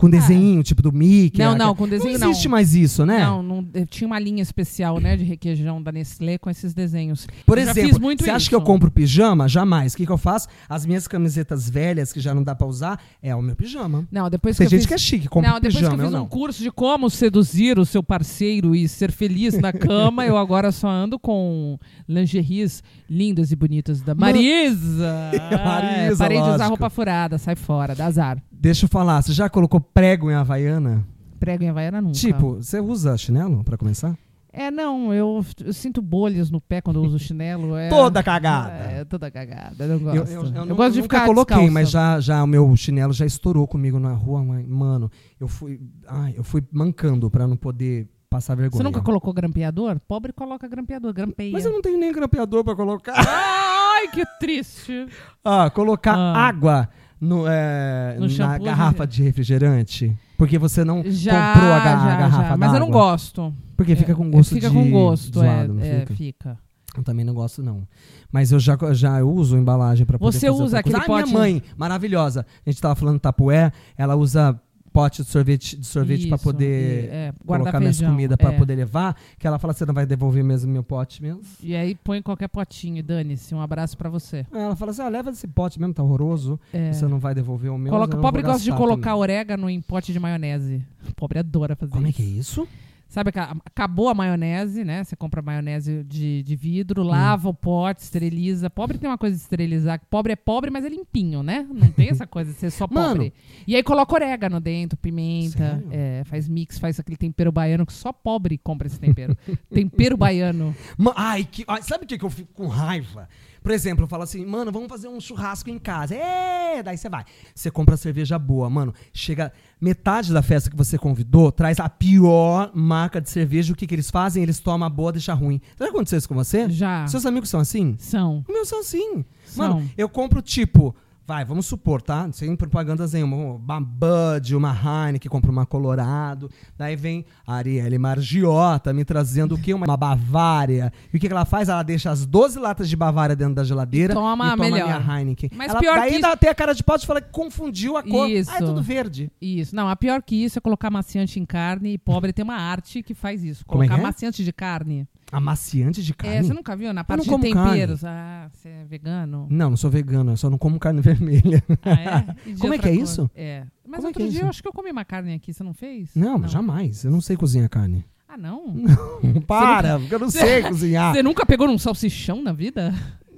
Com desenho, tipo do Mickey? Não, a- não, com desenho Não existe não. mais isso, né? Não, não, eu tinha uma linha especial, né, de requeijão da Nestlé com esses desenhos. Por Eu exemplo, você acha que eu compro pijama? Jamais. O que, que eu faço? As minhas camisetas velhas, que já não dá pra usar, é o meu pijama. Não, depois Tem que gente fiz... que é chique, compra Não, depois pijama, que eu fiz eu um não. curso de como seduzir o seu parceiro e ser feliz na cama, eu agora só ando com lingeries lindas e bonitas da Marisa. Marisa, É, parei de usar lógico. roupa furada, sai fora, dá azar. Deixa eu falar, você já colocou prego em Havaiana? Prego em Havaiana nunca. Tipo, você usa chinelo pra começar? É, não, eu, eu sinto bolhas no pé quando eu uso chinelo. É, Toda cagada. É, toda cagada, eu não Eu, gosto. eu, eu, nu- gosto de ficar coloquei, descalça. mas já, já o meu chinelo já estourou comigo na rua. Mano, eu fui, ai, eu fui mancando pra não poder passar vergonha. Você nunca colocou grampeador? Pobre coloca grampeador, grampeia. Mas eu não tenho nem grampeador pra colocar. Ai, que triste. Ah, colocar Ah. água no, é, No na garrafa de refrigerante. Porque você não Já, comprou a, ga- já, garrafa já. Mas eu não gosto. Porque fica É, com gosto Fica de com gosto, zoado, é, não é, fica? fica. Eu também não gosto, não. Mas eu já, já uso embalagem pra poder Você usa aquele Ah, pote- minha mãe, maravilhosa. A gente tava falando tapué, ela usa pote de sorvete, de sorvete pra Isso, poder e, é, colocar minhas feijão, comidas pra é. poder levar. Que ela fala, você não vai devolver mesmo meu pote mesmo? E aí põe qualquer potinho e dane-se. Um abraço pra você. Ela fala assim, ah, leva esse pote mesmo, tá horroroso. É. Você não vai devolver o meu. Coloca, não pobre gosta de colocar também. orégano em pote de maionese. O pobre adora fazer Como é isso. que é isso? Sabe, acabou a maionese, né? Você compra maionese de, de Hum. vidro, lava o pote, esteriliza. Pobre tem uma coisa de esterilizar. Pobre é pobre, mas é limpinho, né? Não tem essa coisa de ser só Mano. pobre. E aí coloca orégano dentro, pimenta, é, faz mix, faz aquele tempero baiano que só pobre compra esse tempero. tempero baiano. Ai, que, ai, sabe o que, que eu fico com raiva? Por exemplo, eu falo assim, mano, vamos fazer um churrasco em casa. É, daí você vai. Você compra cerveja boa, mano. Chega metade da festa que você convidou, traz a pior marca de cerveja. O que, que eles fazem? Eles tomam a boa, deixa ruim. Já aconteceu isso com você? Já. Seus amigos são assim? São. Meus são assim. São. Mano, eu compro tipo. Vai, vamos supor, tá? Sem propagandas nenhuma. Uma Bud, uma Heineken, compro uma Colorado. Daí vem a Arielle Margiota me trazendo o quê? Uma, uma Bavária. E o que, que ela faz? Ela deixa as 12 latas de Bavária dentro da geladeira E toma a toma melhor. minha Heineken. Mas ela, pior daí que ainda tem a cara de pau de falar que confundiu a cor. Isso. Ah, é tudo verde. Isso. Não, a pior que isso é colocar maciante em carne e pobre tem uma arte que faz isso. É Colocar é? maciante de carne. Amaciante de carne? É, você nunca viu? Na parte de temperos. Ah, você é vegano? Não, não sou vegano, eu só não como carne vermelha. Ah, é? Como é que é cor? isso? É. Mas Como é outro é dia eu acho que eu comi uma carne aqui, você não fez? Não, jamais. Eu não sei cozinhar carne. Ah, não? Para, porque eu não sei cozinhar. Você nunca pegou num salsichão na vida?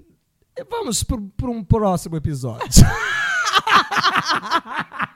Vamos para um próximo episódio.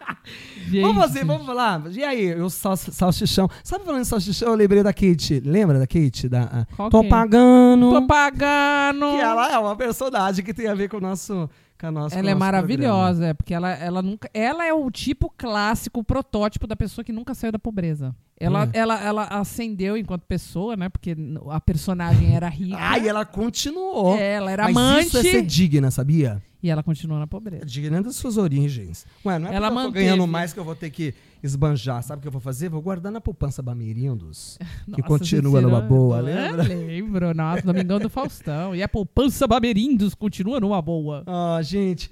Gente. vamos fazer, vamos falar. E aí, o sal, salsichão. Sabe falando em salsichão, eu lembrei da Kate. Lembra da Kate? Da, a, Qual Tô é? pagando. Tô pagando! Que ela é uma personagem que tem a ver com o nosso. Com a nossa, Ela é maravilhosa, é, porque ela, ela nunca. Ela é o tipo clássico, o protótipo da pessoa que nunca saiu da pobreza. Ela, É. ela, ela ascendeu enquanto pessoa, né? Porque a personagem era rica. programa. Ai, ela continuou. Ela era Mas amante. isso é ser digna, sabia? E ela continua na pobreza. Digna das suas origens. Ué, não é Ela porque eu tô ganhando mais que eu vou ter que esbanjar. Sabe o que eu vou fazer? Vou guardar na poupança Bameirindos. que continua numa boa, É, lembra? Lembro, nossa, Domingão do Faustão. E a poupança Bamerindos continua numa boa. Ah, gente.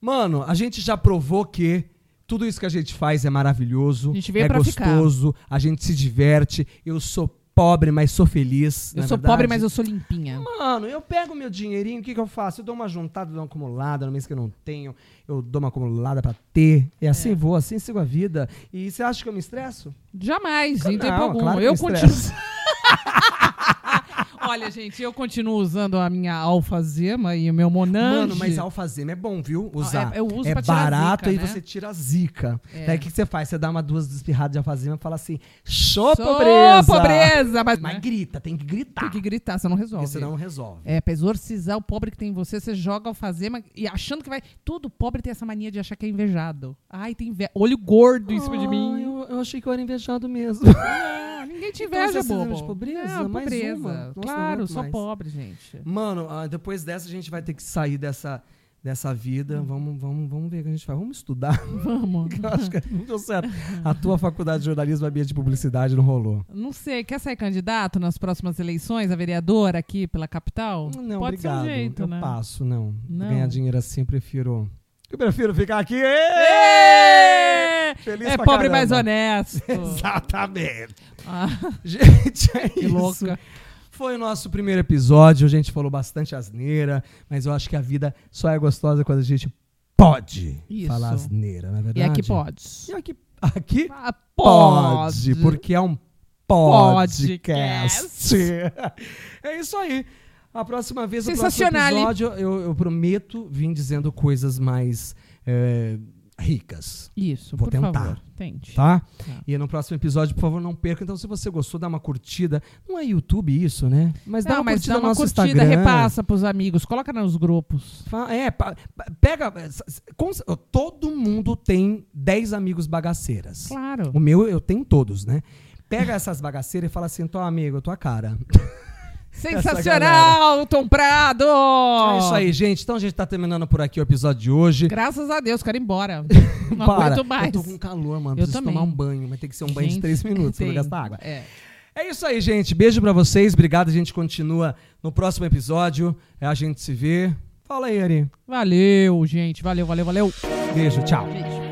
Mano, a gente já provou que Tudo isso que a gente faz é maravilhoso, é pra ficar. gostoso, a gente se diverte. Eu sou pobre, mas sou feliz. Eu é sou verdade? pobre, mas eu sou limpinha. Mano, eu pego meu dinheirinho, o que, que eu faço? Eu dou uma juntada, dou uma acumulada, no mês que eu não tenho, eu dou uma acumulada pra ter. E assim É. vou, assim sigo a vida. E você acha que eu me estresso? Jamais, em tempo Não, algum. claro eu continuo. Olha, gente, eu continuo usando a minha alfazema e o meu monange. Mano, mas alfazema é bom, viu? Usar. é- eu uso é pra tirar barato zica, e né? você tira a zica. É. Daí o que, que você faz? Você dá uma duas espirradas de alfazema e fala assim: show, Sou pobreza! pobreza! Mas, Mas né? grita, tem que gritar. tem que gritar, você não resolve. Porque senão não resolve. É, pra exorcizar o pobre que tem em você, você joga alfazema e achando que vai. Todo pobre tem essa mania de achar que é invejado. Ai, tem inveja. Olho gordo em cima de Ah, mim. Eu, eu achei que eu era invejado mesmo. Ah, ninguém te Então inveja, você precisa bobo. de pobreza? Mais pobreza. uma. Nossa, claro, sou mais. pobre, gente. Mano, ah, depois dessa a gente vai ter que sair dessa, dessa vida. Vamos, vamos, vamos ver o que a gente faz. Vamos estudar. Vamos. Eu acho que não deu certo. A tua faculdade de jornalismo, a minha de publicidade, não rolou. Não sei, quer ser candidato nas próximas eleições, a vereadora aqui pela capital? Não, Pode obrigado. ser um jeito, eu né? passo, não. Não. Ganhar dinheiro assim, eu prefiro. Eu prefiro ficar aqui. Ê! Feliz É pobre caramba. mais honesto. Exatamente. Ah, Gente, é que isso. louca. Foi o nosso primeiro episódio. A gente falou bastante asneira, mas eu acho que a vida só é gostosa quando a gente pode Isso. falar asneira, na E verdade. aqui pode. E aqui, aqui Ah, pode, porque é um podcast. Podcast. é isso aí. A próxima vez, Sensacional. próximo episódio, eu, eu prometo vir dizendo coisas mais é, ricas, Isso, Vou tentar. favor, tente. tá? Tá. E no próximo episódio, por favor, não perca. Então, se você gostou, dá uma curtida. Não é YouTube isso, né? Mas dá Não, uma mas curtida dá no uma nosso curtida, Instagram. repassa pros amigos, coloca nos grupos. É, pega. com- todo mundo tem 10 amigos bagaceiras. Claro. O meu eu tenho todos, né? Pega essas bagaceiras e fala assim: tua amigo, tua cara. Sensacional, Tom Prado! É isso aí, gente. Então a gente tá terminando por aqui o episódio de hoje. Graças a Deus, quero ir embora. Não Para. aguento mais. Eu tô com calor, mano. Eu Preciso também. tomar um banho. Vai ter que ser um banho de Gente, 3 minutos pra não tem. gastar água. É. É isso aí, gente. Beijo pra vocês. Obrigado. A gente continua no próximo episódio. É, A gente se vê. Fala aí, Ari. Valeu, gente. Valeu, valeu, valeu. Beijo, tchau. Beijo.